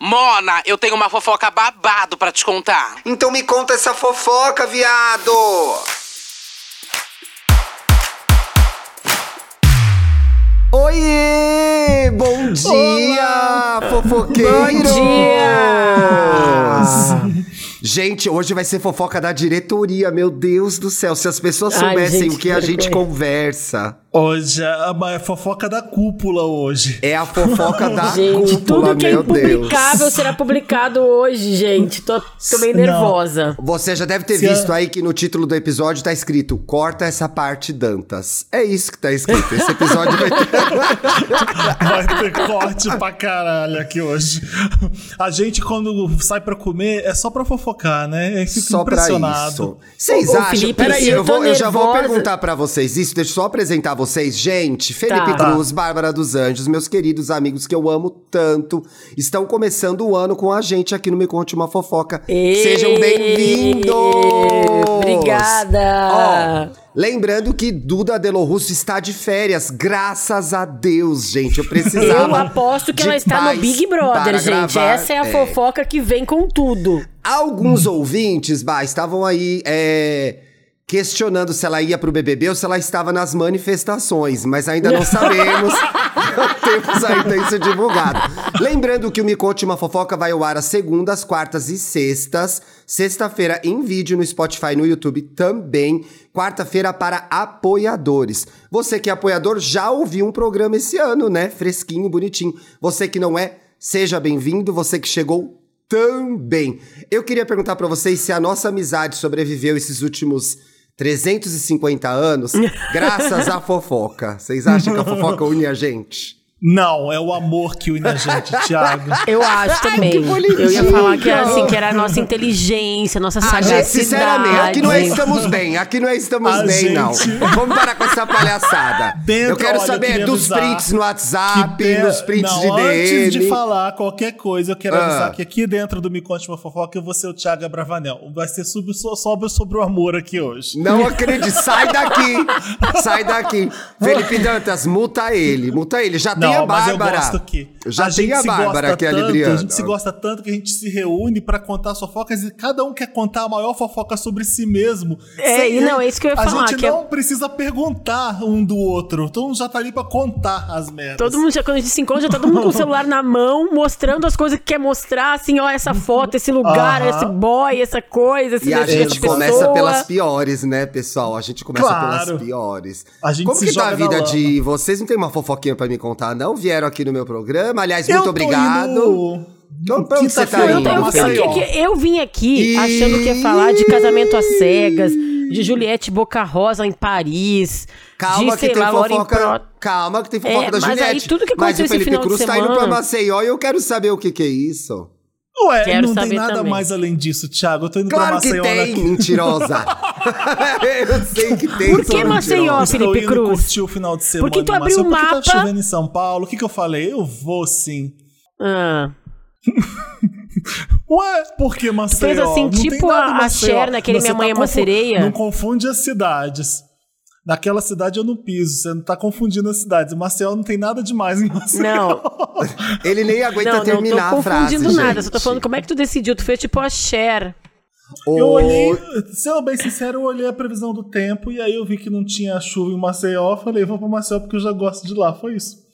Mona, eu tenho uma fofoca babado pra te contar. Então me conta essa fofoca, viado! Oiê! Bom dia, fofoqueiros! Bom dia! Gente, hoje vai ser fofoca da diretoria, meu Deus do céu. Se as pessoas Ai, soubessem gente, o que a gente conversa. Hoje é a é fofoca da cúpula hoje. É a fofoca da Gente, cúpula, tudo que é meu Deus. será publicado hoje, gente. Tô, tô meio Não. nervosa. Você já deve ter Se visto aí que no título do episódio tá escrito Corta essa parte, Dantas. É isso que tá escrito. Esse episódio vai ter. Vai ter corte pra caralho aqui hoje. A gente, quando sai pra comer, é só pra fofocar, né? Eu fico Só pra impressionado. isso. Vocês acham? Felipe, Peraí, eu eu, tô vou, eu já vou perguntar pra vocês isso. Deixa eu só apresentar vocês. Gente, Felipe Tá. Cruz, Bárbara dos Anjos, meus queridos amigos que eu amo tanto, estão começando o ano com a gente aqui no Me Conte Uma Fofoca. Sejam bem-vindos! Obrigada! Ó, lembrando que Duda Delo Russo está de férias, graças a Deus, gente. Eu precisava. Eu aposto que ela está no Big Brother, gente. gravar. Essa é a fofoca que vem com tudo. Alguns ouvintes, bah, estavam aí é, questionando se ela ia pro BBB ou se ela estava nas manifestações, mas ainda não sabemos. temos ainda isso divulgado. Lembrando que o Me Conte Uma Fofoca vai ao ar às segundas, quartas e sextas. Sexta-feira em vídeo no Spotify e no YouTube também. Quarta-feira para apoiadores. Você que é apoiador já ouviu um programa esse ano, né? Fresquinho, bonitinho. Você que não é, seja bem-vindo. Você que chegou também. Eu queria perguntar pra vocês se a nossa amizade sobreviveu esses últimos 350 anos graças à fofoca. Vocês acham que a fofoca une a gente? Não, é o amor que une a gente, Thiago. Eu acho também. eu ia falar que era assim, que era a nossa inteligência, nossa Ah, sagacidade. gente, sinceramente, aqui não é estamos bem, aqui não é estamos A bem, não. gente- Vamos parar com essa palhaçada. Dentro, eu quero olha, saber eu dos prints no WhatsApp, de- nos prints Não, de DM. Antes de falar qualquer coisa, eu quero Ah. avisar que aqui dentro do Me Conte Uma Fofoca eu vou ser o Thiago Abravanel. Vai ser sobre, so- sobre, sobre o amor aqui hoje. Não acredito, sai daqui! Sai daqui! Felipe Dantas, multa ele, multa ele. Já tem a Não, mas eu Bárbara. gosto que Já a tem gente a se Bárbara, que é a tanto, Libriana. A gente se gosta tanto que a gente se reúne pra contar fofocas e cada um quer contar a maior fofoca sobre si mesmo. É, e não, é isso que eu ia A falar, gente que é- não precisa perguntar um do outro. Todo mundo já tá ali pra contar as merdas. Todo mundo, já, quando a gente se encontra, já tá todo mundo com o celular na mão, mostrando as coisas que quer mostrar, assim, ó, essa foto, esse lugar, esse boy, essa coisa, esse E a gente pessoa. começa pelas piores, né, pessoal? A gente começa Claro. pelas piores. A gente Como se que tá a vida de vocês? Não tem uma fofoquinha pra me contar, não? Vieram aqui no meu programa. Aliás, Eu muito obrigado. indo- Então, pra onde você tá indo, Eu, eu, vim aqui E- achando que ia falar de casamento às cegas, de Juliette Boca Rosa em Paris, Calma de, que tem lá, fofoca. Pro... Calma que tem fofoca É, da mas aí Juliette. tudo que mas aconteceu o esse Felipe final de Cruz tá indo pra semana- Maceió e eu quero saber o que que é isso. Ué, Quero não tem nada também. mais além disso, Thiago. Eu tô indo Claro pra que Maceió tem, daqui. mentirosa. eu sei que tem. Por que Maceió, mentirosa. Felipe Estou indo Cruz? curtir o final de semana. Por que tu abriu Maceió. o Por que mapa? tá chovendo em São Paulo? O que, que eu falei? Eu vou sim. Ah, Ué, por que Maceió? fez assim, Não tem tipo a- a Maceió. Cher naquele Minha Mãe é uma confu- Sereia? Não confunde as cidades. Naquela cidade eu não piso, você não tá confundindo as cidades. Maceió não tem nada demais em Maceió. não, Ele nem aguenta não, não terminar tô a frase, confundindo nada. gente. Só tô falando como é que tu decidiu. Tu fez tipo a Cher. Eu Ô, olhei, sendo bem sincero, eu olhei a previsão do tempo e aí eu vi que não tinha chuva em Maceió. Eu falei, vou pra Maceió porque eu já gosto de lá. Foi isso.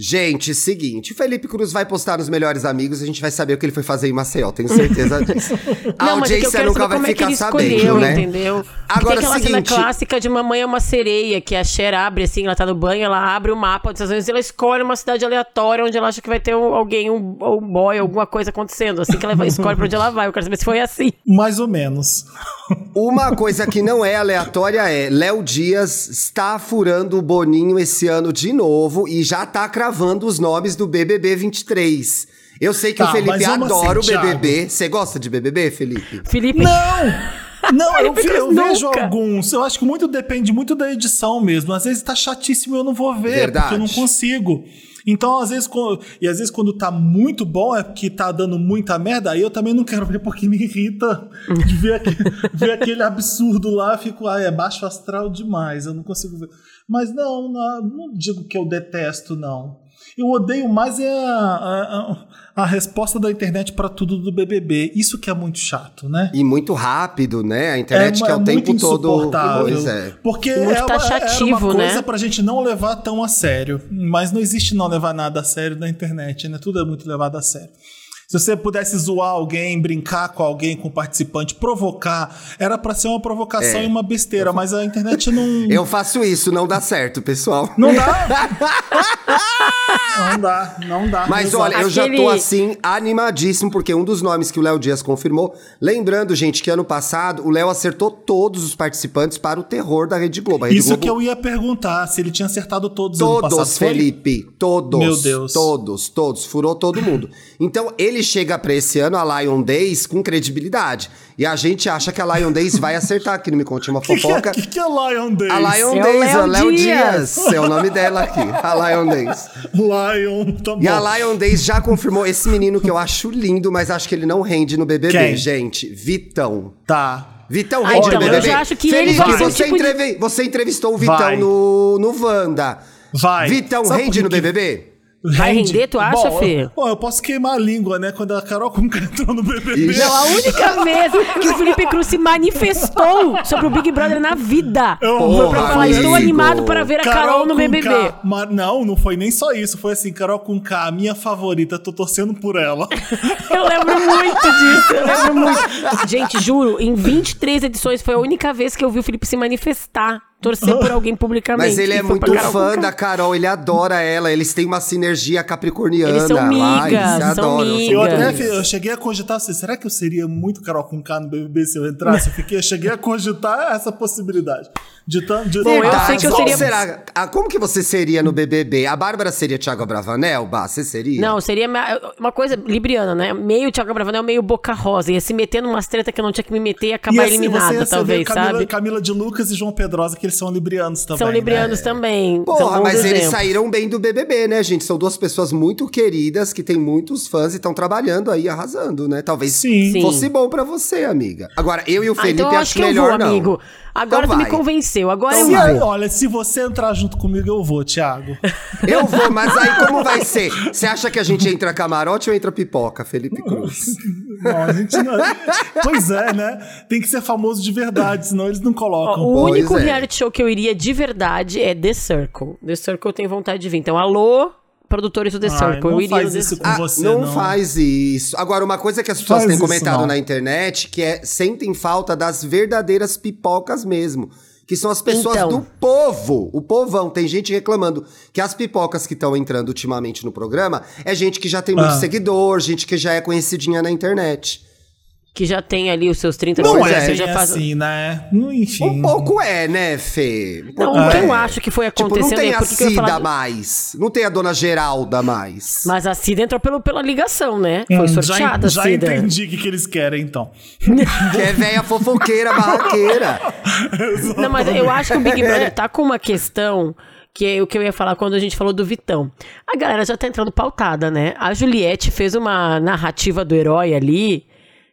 Gente, seguinte, Felipe Cruz vai postar nos Melhores Amigos, a gente vai saber o que ele foi fazer em Maceió, tenho certeza disso. A Não, mas é que eu audiência quero nunca saber vai como é que ficar ele sabendo, escolheu, né? entendeu? Agora, tem aquela cena seguinte- clássica de Mamãe é uma sereia, que a Cher abre assim, ela tá no banho, ela abre o mapa dos Estados Unidos e ela escolhe uma cidade aleatória onde ela acha que vai ter um- alguém, um, um boy, alguma coisa acontecendo. Assim que ela vai, escolhe pra onde ela vai. Eu quero saber se foi assim. Mais ou menos. Uma coisa que não é aleatória é Léo Dias está furando o Boninho esse ano de novo e já tá cravando os nomes do BBB 23. Eu sei que Tá, o Felipe adora assim, o BBB. Você gosta de BBB, Felipe? Felipe. Não! Não, eu, eu vejo alguns. Eu acho que muito depende muito da edição mesmo. Às vezes tá chatíssimo e eu não vou ver, Verdade. porque eu não consigo. Então, às vezes, quando- e às vezes quando tá muito bom, é porque tá dando muita merda, aí eu também não quero ver porque me irrita de ver, aquele, ver aquele absurdo lá, fico, ah, é baixo astral demais, eu não consigo ver. Mas não, não, não digo que eu detesto, não. Eu odeio mais é a, a, a resposta da internet pra tudo do BBB. Isso que é muito chato, né? E muito rápido, né? A internet que é o muito tempo todo. Pois é. Porque Muito é uma, taxativo, era uma coisa né? pra gente não levar tão a sério. Mas não existe não levar nada a sério na internet, né? Tudo é muito levado a sério. Se você pudesse zoar alguém, brincar com alguém, com o participante, provocar, era pra ser uma provocação É. e uma besteira, mas a internet não. Eu faço isso, não dá certo, pessoal. Não dá. não dá, não dá. Mas Exato. olha, eu já tô assim, animadíssimo, porque um dos nomes que o Léo Dias confirmou. Lembrando, gente, que ano passado o Léo acertou todos os participantes para o terror da Rede Globo. Rede Isso Globo, que eu ia perguntar, se ele tinha acertado todos Todos, passado. foi? Felipe, todos. Meu Deus. Todos, todos. Furou todo mundo. Então, ele chega pra esse ano, a Lion Days, com credibilidade. E a gente acha que a Lion Days vai acertar, aqui não me conte uma O que, que, fofoca. é, que, que é Lion Days? A Lion É o Days, Léo a Léo Dias. Dias. É o nome dela aqui, a Lion Days. Lion, tá bom. E a Lion Days já confirmou esse menino que eu acho lindo, mas acho que ele não rende no BBB, Quem? gente. Vitão. Tá. Vitão Ah, rende então, no eu BBB. já acho que Felipe, ele o você, tipo de- entrevi- você entrevistou o Vitão Vai. no, no Wanda. Vai. Vitão Sabe rende no que- BBB? Vai Rende. render, tu acha, Bom, Fê? Bom, eu posso queimar a língua, né? Quando a Carol Conká entrou no BBB. Ixi. Não, a única vez que o Felipe Cruz se manifestou sobre o Big Brother na vida. Eu- Foi pra Porra, falar, estou animado para ver a Carol, no com BBB. K. Mas não, não foi nem só isso. Foi assim, Carol com K, a minha favorita, tô torcendo por ela. Eu lembro muito disso, eu lembro muito. Gente, juro, em 23 edições foi a única vez que eu vi o Felipe se manifestar, torcer por alguém publicamente. Mas ele E é muito fã da Carol, ele adora ela, eles têm uma sinergia capricorniana. Eles são lá, migas, eles se são adoram. migas. Eu Amigas. até eu cheguei a cogitar assim, será que eu seria muito Carol com K no BBB se eu entrasse? Eu fiquei, eu cheguei a cogitar essa possibilidade. De tanto. De, Bom, eu sei que eu seria- será? Ah, como que você seria no BBB? A Bárbara seria Thiago Bravanel? Bah, você seria? Não, seria ma- uma coisa libriana, né? Meio Thiago Bravanel, meio Boca Rosa. Ia se meter numa treta que eu não tinha que me meter e acabar assim, eliminada, você ia talvez, Camila, sabe? Camila de Lucas e João Pedrosa, que eles são librianos também. São né? librianos também. são Porra, mas eles exemplos. saíram bem do BBB, né, gente? São duas pessoas muito queridas, que têm muitos fãs e estão trabalhando aí, arrasando, né? Talvez Sim. Sim. fosse bom pra você, amiga. Agora, eu e o Ah, Felipe então eu acho acho que eu melhor vou, não. amigo. Agora Então tu me convenceu. Agora Então eu vai. vou. olha, se você entrar junto comigo, eu vou, Thiago. Eu vou, mas aí como vai ser? Você acha que a gente entra camarote ou entra pipoca, Felipe Cruz? Não, a gente não... Pois é, né? Tem que ser famoso de verdade, senão eles não colocam. O Pois único é. reality show que eu iria de verdade é The Circle. The Circle eu tenho vontade de vir. Então, alô, produtores do The Ai, Circle. não eu iria faz isso com Ah, você, não, não. faz isso. Agora, uma coisa que as pessoas Faz têm comentado não. na internet, que é sentem falta das verdadeiras pipocas mesmo. Que são as pessoas Então. do povo, o povão. Tem gente reclamando que as pipocas que estão entrando ultimamente no programa é gente que já tem muito Ah. seguidor, gente que já é conhecidinha na internet. Que já tem ali os seus 30 Não é, é, você já faz... assim, né? Não, Enfim. Um pouco é, né, Fê? Um Não, o que é. eu acho que foi Tipo, acontecendo não tem é a Cida falar- mais. Não tem a Dona Geralda mais. Mas a Cida entrou pelo, pela ligação, né? Foi Hum, sorteada, já, já Cida. entendi o que, que eles querem, então. Que é velha fofoqueira, barraqueira. Não, mas eu acho que o Big Brother tá com uma questão que é o que eu ia falar quando a gente falou do Vitão. A galera já tá entrando pautada, né? A Juliette fez uma narrativa do herói ali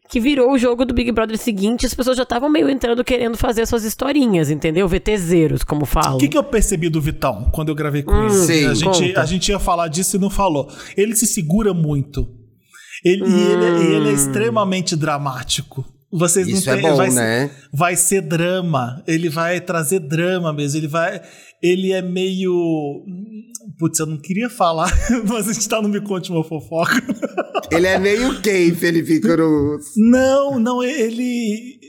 que virou o jogo do Big Brother seguinte. As pessoas já estavam meio entrando querendo fazer suas historinhas, entendeu? VTZeros, como falam. O que, que eu percebi do Vitão quando eu gravei com ele? sim, a, gente, conta. a gente ia falar disso e não falou. Ele se segura muito. Ele, e ele, e ele é extremamente dramático. Vocês Isso não é têm, bom, vai, né? Ser, vai ser drama. Ele vai trazer drama mesmo. Ele vai. Ele é meio. Putz, eu não queria falar, mas a gente tá no Me Conte uma Fofoca. Ele é meio gay, Felipe Cruz. Não, não, ele.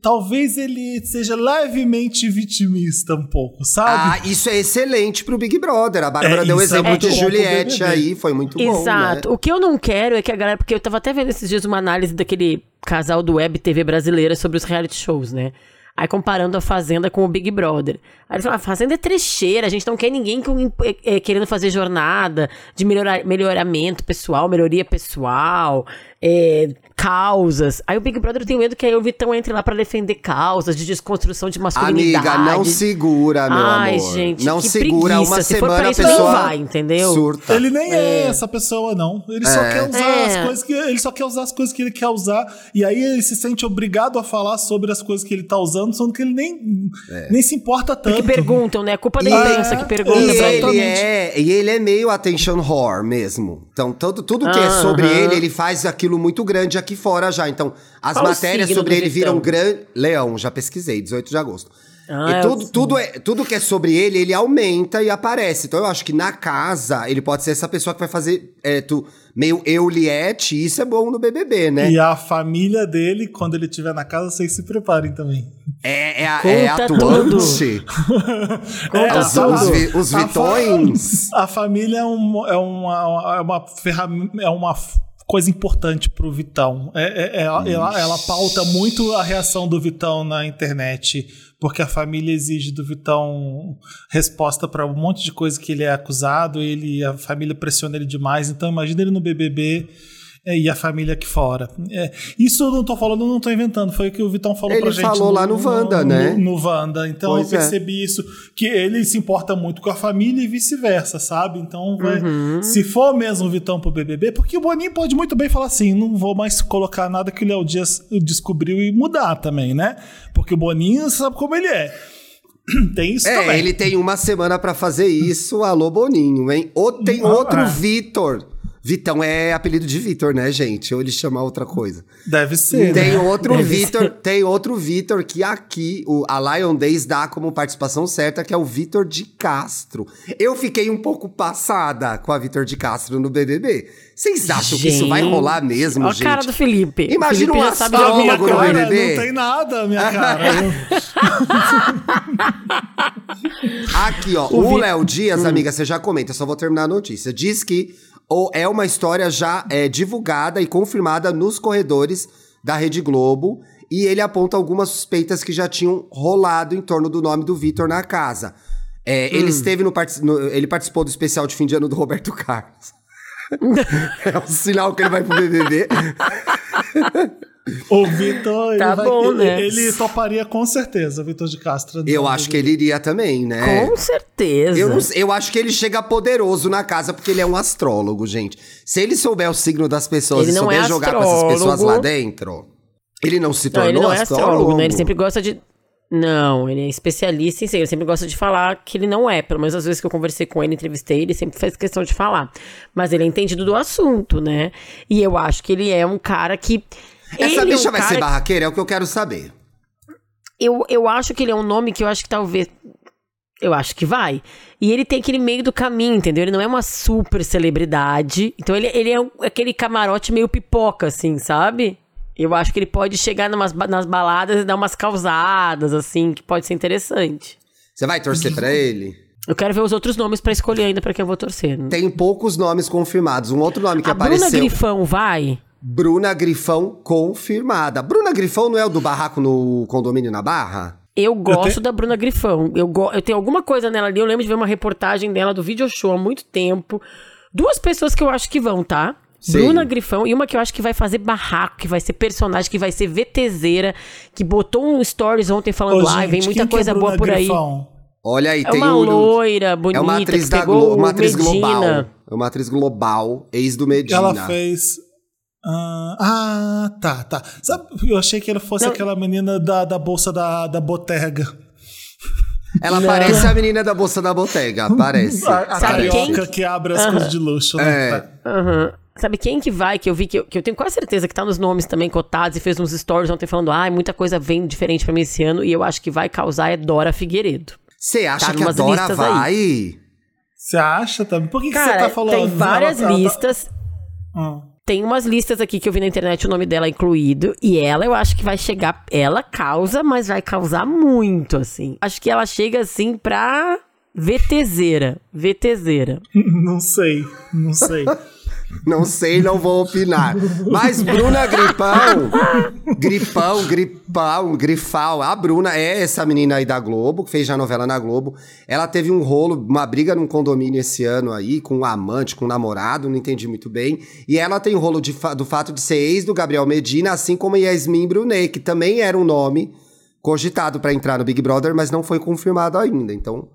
Talvez ele seja levemente vitimista um pouco, sabe? Ah, isso é excelente pro Big Brother. A Bárbara É, deu o é exemplo muito de Juliette aí, foi muito bom, Exato. né? O que eu não quero é que a galera. Porque eu tava até vendo esses dias uma análise daquele casal do Web TV brasileira sobre os reality shows, né? Aí comparando a Fazenda com o Big Brother. Aí eles falam, a Fazenda é trecheira, a gente não quer ninguém com, é, é, querendo fazer jornada de melhorar, melhoramento pessoal, melhoria pessoal, é, causas. Aí o Big Brother tem medo que aí o Vitão entre lá pra defender causas de desconstrução de masculinidade. Amiga, não segura, meu Ai, amor. gente, não que segura preguiça. uma Se for semana pra a isso, nem pessoa vai, entendeu? surta. Ele nem é. essa pessoa, não. Ele só quer usar É. as coisas que. Ele só quer usar as coisas que ele quer usar. E aí ele se sente obrigado a falar sobre as coisas que ele tá usando, sendo que ele nem, nem se importa tanto. Porque perguntam, né? É culpa da imprensa que pergunta E pra ele, é, e ele é meio attention whore mesmo. Então, todo, tudo que é Aham. sobre ele, ele faz aquilo muito grande aqui fora já. Então, as Qual matérias sobre ele Vitão? viram grande. Leão, já pesquisei, 18 de agosto. Ah, e tudo, tudo, é, tudo que é sobre ele, ele aumenta e aparece. Então, eu acho que na casa, ele pode ser essa pessoa que vai fazer é, tu, meio Euliette, e isso é bom no BBB, né? E a família dele, quando ele estiver na casa, vocês se preparem também. É, é, a- é atuante. É, os, os, vi- os A fa- vitões. A família é, um, é uma, é uma ferramenta, é uma coisa importante pro Vitão. É, é- é- ela, ela pauta muito a reação do Vitão na internet, porque a família exige do Vitão resposta para um monte de coisa que ele é acusado, ele a família pressiona ele demais. Então imagina ele no BBB. é, E a família aqui fora. É, isso eu não tô falando, não tô inventando. Foi o que o Vitão falou Ele pra gente. falou lá no Wanda, né? No, no Wanda. Então Pois eu é. percebi isso. Que ele se importa muito com a família e vice-versa, sabe? Então, vai, Uhum. se for mesmo o Vitão pro BBB, porque o Boninho pode muito bem falar assim: não vou mais colocar nada que o Léo Dias descobriu e mudar também, né? Porque o Boninho sabe como ele é. Tem isso É, também. ele tem uma semana pra fazer isso. Alô, Boninho, hein? Ou tem Ah, outro é. Vitor. Vitão é apelido de Vitor, né, gente? Ou ele chama outra coisa. Deve ser. Tem né? outro Deve Vitor, tem outro Vitor que aqui o, a Lion Days dá como participação certa, que é o Vitor de Castro. Eu fiquei um pouco passada com a Vitor de Castro no BBB. Vocês acham que isso vai Gente, rolar mesmo, Ó a gente? cara do Felipe. Imagina Felipe um A astrólogo no BBB. não tem nada, minha cara. Aqui, ó, O o Vi- Léo Dias, Hum. amiga, você já comenta, eu só vou terminar a notícia. Diz que ou é uma história já é, divulgada e confirmada nos corredores da Rede Globo. E ele aponta algumas suspeitas que já tinham rolado em torno do nome do Vitor na casa. É, Hum. Ele esteve no, no- Ele participou do especial de fim de ano do Roberto Carlos. é um sinal que ele vai pro BBB. O Vitor, ele, Tá vai- bom, ele, né? ele toparia com certeza, o Vitor de Castro. Eu acho que ele iria também, né? Com certeza. Eu, não eu acho que ele chega poderoso na casa porque ele é um astrólogo, gente. Se ele souber o signo das pessoas Ele e não souber é jogar com essas pessoas astrólogo. lá dentro, ele não se Não, tornou ele não é astrólogo. astrólogo, né? Ele sempre gosta de. Não, ele é especialista em signo. Ele sempre gosta de falar que ele não é. Pelo menos às vezes que eu conversei com ele, entrevistei, ele sempre fez questão de falar. Mas ele é entendido do assunto, né? E eu acho que ele é um cara que. Essa ele é bicha um vai ser cara barraqueira? É o que eu quero saber. eu, eu acho que ele é um nome que eu acho que talvez. Eu acho que vai. E ele tem aquele meio do caminho, entendeu? Ele não é uma super celebridade. Então ele, ele é um- aquele camarote meio pipoca, assim, sabe? Eu acho que ele pode chegar numas, nas baladas e dar umas causadas, assim, que pode ser interessante. Você vai torcer pra ele? Eu quero ver os outros nomes pra escolher ainda pra quem eu vou torcer. Tem poucos nomes confirmados. Um outro nome que A Bruna apareceu. Grifão vai? Bruna Grifão confirmada. Bruna Grifão não é o do barraco no condomínio na Barra? Eu gosto te- da Bruna Grifão. Eu, go- eu tenho alguma coisa nela ali. Eu lembro de ver uma reportagem dela do video show há muito tempo. Duas pessoas que eu acho que vão, tá? Sim. Bruna Grifão e uma que eu acho que vai fazer barraco, que vai ser personagem, que vai ser VTZera, que botou um stories ontem falando, Ô, ai, vem gente, muita é coisa boa Bruna por aí. Grifão? Olha aí, É tem uma um. loira bonita É uma atriz que da pegou Globo, uma atriz global. É uma atriz global, ex do Medina. Ela fez. Ah, ah, tá, tá. Sabe, eu achei que ela fosse Não. aquela menina da, da bolsa da, da botega. Ela Não. parece a menina da bolsa da botega, parece. A, a Sabe carioca quem? que abre as coisas de luxo, né? É. Aham. Sabe quem que vai, que eu vi, que eu, que eu tenho quase certeza que tá nos nomes também cotados e fez uns stories ontem falando, ai, muita coisa vem diferente pra mim esse ano e eu acho que vai causar é Dora Figueiredo. Você acha Tá que a Dora listas vai? Você acha também? Por que, que você tá falando? tem várias Ela- ela- listas. Ah. Tem umas listas aqui que eu vi na internet, o nome dela incluído. E ela, eu acho que vai chegar. Ela causa, mas vai causar muito, assim. Acho que ela chega, assim, pra. VTZera. VTZera. Não sei, não sei. Não sei, não vou opinar. Mas Bruna Gripão, Gripão, Gripão, Grifal. A Bruna é essa menina aí da Globo, que fez já novela na Globo. Ela teve um rolo, uma briga num condomínio esse ano aí, com um amante, com um namorado, não entendi muito bem. E ela tem o rolo de do fato de ser ex do Gabriel Medina, assim como Yasmin Brunet, que também era um nome cogitado pra entrar no Big Brother, mas não foi confirmado ainda. Então,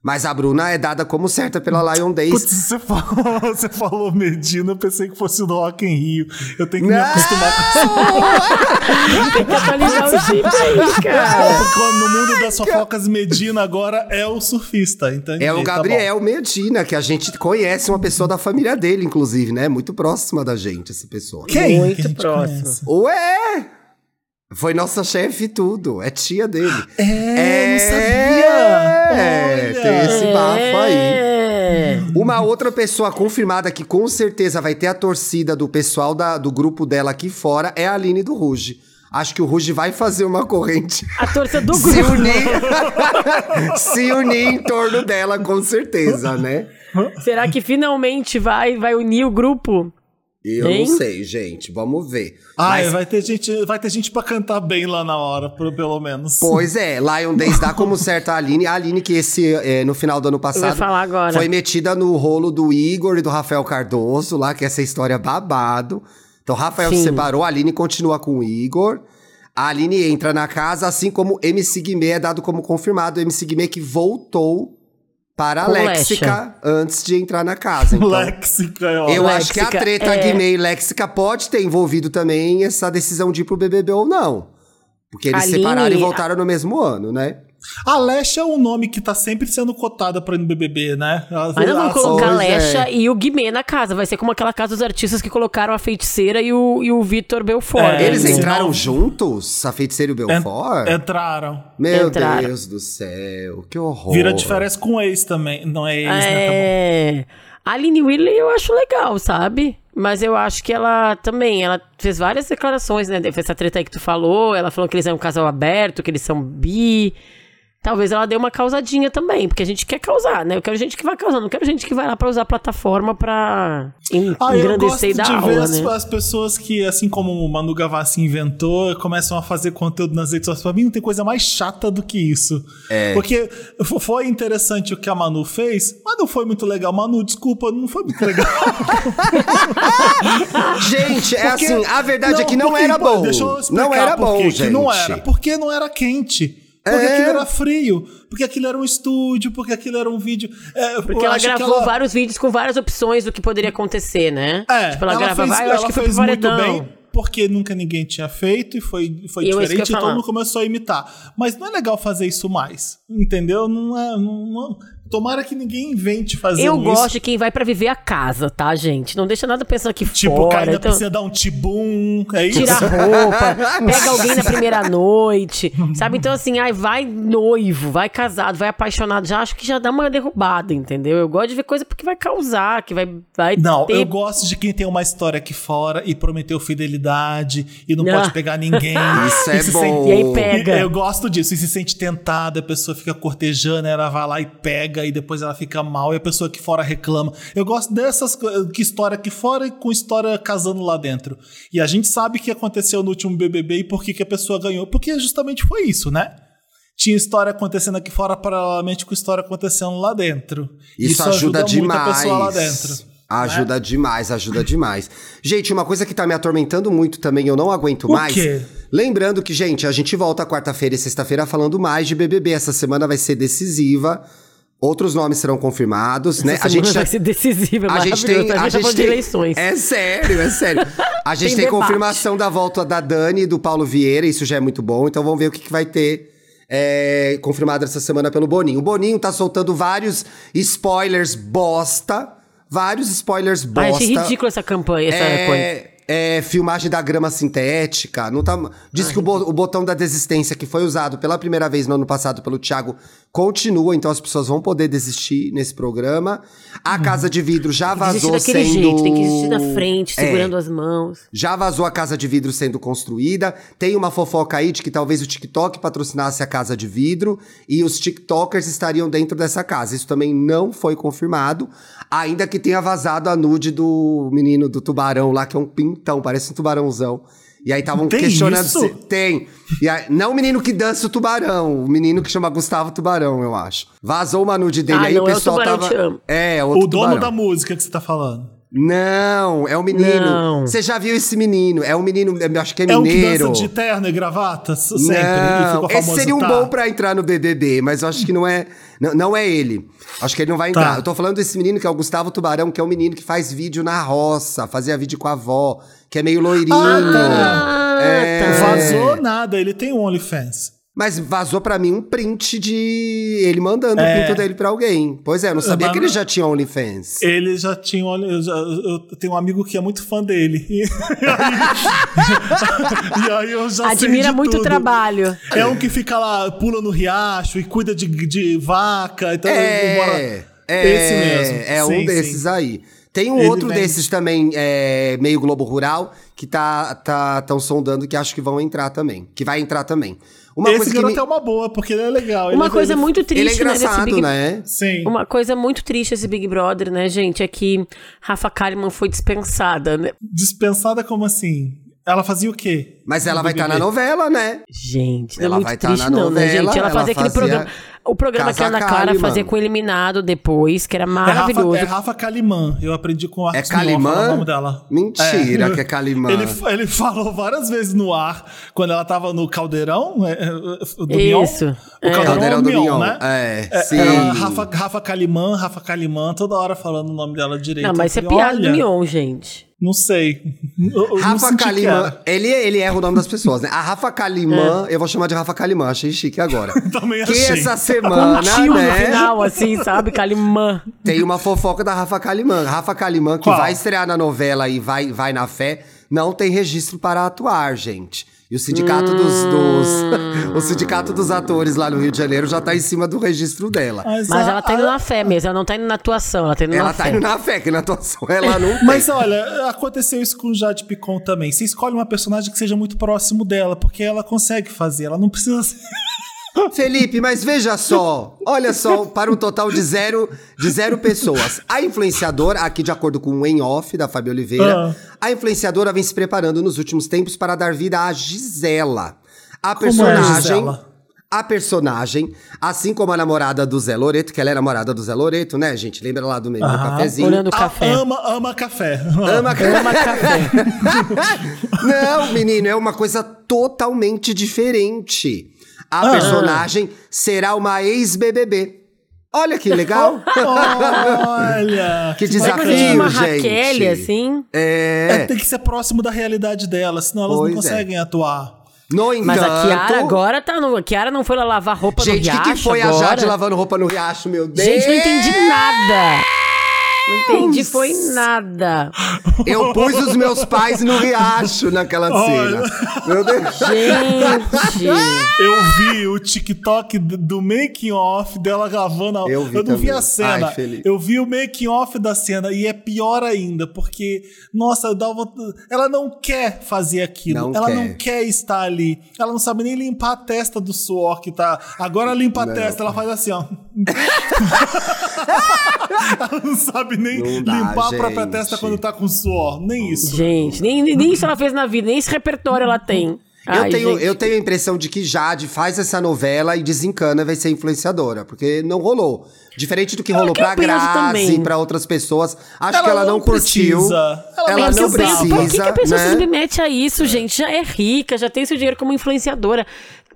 Mas a Bruna é dada como certa pela Lion Days. Putz, você falou, você falou Medina, eu pensei que fosse do Rock in Rio. Eu tenho que me Não! acostumar com Tem que atualizar o chip aí, cara. No mundo das fofocas, Medina agora é o surfista, entendi. É o tá Gabriel Medina, que a gente conhece, uma pessoa da família dele, inclusive, né? Muito próxima da gente, essa pessoa. Quem? Muito que a gente próximo. conhece? Ué! Foi nossa chefe e tudo. É tia dele. É, não sabia! É, Olha! tem esse bafo aí. É. Uma outra pessoa confirmada que com certeza vai ter a torcida do pessoal da- do grupo dela aqui fora é a Aline do Ruge. Acho que o Ruge vai fazer uma corrente. A torcida do Se grupo. unir, se unir em torno dela, com certeza, né? Será que finalmente vai, vai unir o grupo? Eu Hein? não sei, gente. Vamos ver. Ai, Mas, vai ter gente, vai ter gente pra cantar bem lá na hora, pro- pelo menos. Pois é, Lion Days dá como certa a Aline. A Aline que esse, é, no final do ano passado falar agora. foi metida no rolo do Igor e do Rafael Cardoso lá, que essa história é babado. Então, Rafael se Sim. separou, a Aline continua com o Igor. A Aline entra na casa, assim como MC Guimê é dado como confirmado. MC Guimê que voltou para a Léxica antes de entrar na casa. Então, Léxica, ó. eu acho que a Léxica, treta é. Guimê e Léxica pode ter envolvido também essa decisão de ir pro BBB ou não. Porque eles Aline- separaram e voltaram no mesmo ano, né? A Lesha é um nome que tá sempre sendo cotada pra ir no BBB, né? As- Mas colocar a Lecha é. e o Guimê na casa. Vai ser como aquela casa dos artistas que colocaram a feiticeira e o, e o Vitor Belfort. É, Eles senão- entraram juntos? A Feiticeira e o Belfort? Entraram. Meu entraram. Deus do céu, que horror. Vira diferença com ex também. Não é ex, né? Tá bom. É. A Aline Whirley eu acho legal, sabe? Mas eu acho que ela também, ela fez várias declarações, né? Essa treta aí que tu falou, ela falou que eles são um casal aberto, que eles são bi. Talvez ela dê uma causadinha também, porque a gente quer causar, né? Eu quero gente que vai causar, não quero gente que vai lá pra usar a plataforma pra en- Ah, eu gosto engrandecer e de dar ver aula, as, né? as pessoas que, assim como o Manu Gavassi inventou, começam a fazer conteúdo nas redes sociais. Pra mim não tem coisa mais chata do que isso. É. Porque foi interessante o que a Manu fez, mas não foi muito legal. Manu, desculpa, não foi muito legal. Gente, é Porque- assim, a verdade é que não porque, era bom. Deixa eu explicar não era bom, gente. não era. Porque não era quente. Porque É. aquilo era frio. Porque aquilo era um estúdio. Porque aquilo era um vídeo. É, Porque ela gravou ela- vários vídeos com várias opções do que poderia acontecer, né? É, tipo, ela, grava, fez, vai, eu acho ela que foi pro fez muito paredão. bem, porque nunca ninguém tinha feito e foi, foi E eu diferente, e mundo começou a imitar. Mas não é legal fazer isso mais, entendeu? Não é. Não, não- tomara que ninguém invente fazer Eu isso. gosto de quem vai pra viver a casa, tá, gente? Não deixa nada pensando aqui Tipo, fora. cair ainda então- precisa dar um tibum, é isso? Tira a roupa, pega alguém na primeira noite, sabe? Então, assim, ai, vai noivo, vai casado, vai apaixonado, já acho que já dá uma derrubada, entendeu? Eu gosto de ver coisa porque vai causar, que vai, vai Não, ter... eu gosto de quem tem uma história aqui fora e prometeu fidelidade e não Ah. pode pegar ninguém. Isso E é se bom. sente- E aí pega. E Eu gosto disso. E se sente tentada, a pessoa fica cortejando, ela vai lá e pega, e depois ela fica mal, e a pessoa aqui fora reclama. Eu gosto dessas que história aqui fora e com história casando lá dentro. E a gente sabe o que aconteceu no último BBB e por que, que a pessoa ganhou. Porque justamente foi isso, né? Tinha história acontecendo aqui fora paralelamente com história acontecendo lá dentro. Isso, ajuda, muito demais. a pessoa lá dentro. Ajuda demais, ajuda demais. Gente, uma coisa que tá me atormentando muito também, eu não aguento O mais. quê? Lembrando que, gente, a gente volta quarta-feira e sexta-feira falando mais de BBB. Essa semana vai ser decisiva. Outros nomes serão confirmados, né? Essa A gente vai ser decisiva, a gente tem, a gente tem, eleições. É sério, é sério. A gente Tem tem, confirmação da volta da Dani e do Paulo Vieira, isso já é muito bom. Então vamos ver o que, que vai ter é, confirmado essa semana pelo Boninho. O Boninho tá soltando vários spoilers bosta, vários spoilers Ai, bosta. achei ridículo essa campanha, essa coisa. É, é, filmagem da grama sintética. Não tá, diz que o, bo- o botão da desistência que foi usado pela primeira vez no ano passado pelo Thiago continua, então as pessoas vão poder desistir nesse programa. A casa de vidro já Tem que vazou daquele sendo jeito, tem que existir na frente, É. segurando as mãos. já vazou a casa de vidro sendo construída. Tem uma fofoca aí de que talvez o TikTok patrocinasse a casa de vidro e os TikTokers estariam dentro dessa casa. Isso também não foi confirmado. Ainda que tenha vazado a nude do menino do tubarão lá, que é um pintão, parece um tubarãozão. E aí estavam questionando isso? se. Tem. E aí, não o menino que dança o tubarão, o menino que chama Gustavo Tubarão, eu acho. Vazou uma nude dele Ah, aí, não, o é o pessoal Tubarão tava. Te Amo. É, O outro dono tubarão. da música que você tá falando. Não, é um menino. Você já viu esse menino? É um menino, eu acho que é É um que mineiro. dança de terno e gravata sempre. e Não, esse seria um tá? bom pra entrar no BBB, mas eu acho que não é, não, não é ele. Acho que ele não vai Tá. entrar. Eu tô falando desse menino que é o Gustavo Tubarão, que é um menino que faz vídeo na roça, fazia vídeo com a avó, que é meio loirinho. Ah, É. tá. Vazou nada, ele tem um OnlyFans. Mas vazou pra mim um print de ele mandando É. o pinto dele pra alguém. Pois é, eu não sabia Mas- que ele já tinha OnlyFans. Ele já tinha. Eu, já- eu tenho um amigo que é muito fã dele. E aí, e aí eu já sei Admira muito o tudo. trabalho. É um que fica lá, pula no riacho e cuida de, de vaca. Então ele mora... É, é, Esse mesmo. É um Sim, desses sim. aí. Tem um Ele outro vende. desses também, é, meio Globo Rural, que tá tá tão sondando que acho que vão entrar também. Que vai entrar também. Uma Esse coisa que garoto me... é uma boa, porque ele é legal. Uma ele, coisa ele- muito Ele é triste, né, engraçado, Big né? Sim. Uma coisa muito triste esse Big Brother, né, gente, é que Rafa Kalimann foi dispensada, né? Dispensada como assim? Ela fazia o quê? Mas ela vai estar na BBB? novela, né? Gente, não é Ela muito vai tá triste na não, né, novela, gente? Ela ela fazia aquele fazia programa... O programa que a Ana Clara fazia com o Eliminado depois, que era É Rafa, maravilhoso. é Rafa Kalimann. Eu aprendi com o É Arcos Mion, Kalimann? fala o nome dela. Mentira que é Kalimann. Ele, ele falou várias vezes no ar, quando ela tava no Caldeirão é, é, do Mion. Isso, O é. Caldeirão, Caldeirão é do Mion, Mion. né? É, sim. Era Rafa, Rafa Rafa Kalimann, toda hora falando o nome dela direito. Não, mas isso é piada do Mion, gente. Não sei. Eu- Rafa era. ele, ele erra o nome das pessoas, né? A Rafa Kalimann, eu vou chamar de Rafa Kalimann, achei chique agora. Também que achei. essa Com um semana, no né? final, assim, sabe? Kalimann. Tem uma fofoca da Rafa Kalimann. Rafa Kalimann, que Qual? vai estrear na novela e vai, vai na fé, não tem registro para atuar, gente. E o sindicato dos, dos- o sindicato dos atores lá no Rio de Janeiro já tá em cima do registro dela. Mas a- ela tá indo na fé mesmo, ela não tá indo na atuação, ela tá indo ela na tá fé. indo na fé, que na atuação ela não tem. Mas olha, aconteceu isso com o Jade Picon também. Você escolhe uma personagem que seja muito próximo dela, porque ela consegue fazer, ela não precisa ser. Felipe, mas veja só, olha só, para um total de zero, de zero pessoas. A influenciadora, aqui de acordo com o em off da Fábio Oliveira, a influenciadora vem se preparando nos últimos tempos para dar vida à Gisela. A Como é a personagem. Gisela? A personagem, assim como a namorada do Zé Loreto, que ela é namorada do Zé Loreto, né, gente? Lembra lá do meme do cafezinho? Olhando o A- café. ama, ama café. Ama Ama café. Não, menino, é uma coisa totalmente diferente. A Ah. personagem será uma ex-BBB. Olha que legal. Olha! Que É desafio, uma gente. Raquel, assim. É, É. tem que ser próximo da realidade dela, senão elas Pois não é. conseguem atuar. No entanto... Mas a Kiara agora tá no. A Kiara não foi lá lavar roupa no Gente, o riacho que, que foi agora? a Jade lavando roupa no riacho, meu Deus? Gente, não entendi nada. Não entendi, foi nada. Eu pus os meus pais no riacho naquela cena. Meu Deus. Gente. Eu vi o TikTok do making off dela gravando. A... Eu vi não vi também. a cena. Ai, Felipe. eu vi o making off da cena e é pior ainda, porque nossa, ela não quer fazer aquilo. Não ela quer. não quer estar ali. Ela não sabe nem limpar a testa do suor que tá. Agora limpa a Não. testa, ela faz assim, ó. ela não sabe nem dá, limpar a própria gente. testa quando tá com suor. Nem isso. Gente, nem, nem isso ela fez na vida, nem esse repertório ela tem. Eu, Ai, tenho, gente. eu tenho a impressão de que Jade faz essa novela e desencana vai ser influenciadora, porque não rolou. Diferente do que rolou É que pra Grazi, também. pra outras pessoas. Acho Ela que ela não, não curtiu. precisa. Ela Ela não penso, precisa. por que, que a pessoa se né? submete a isso, gente? Já é rica, já tem seu dinheiro como influenciadora.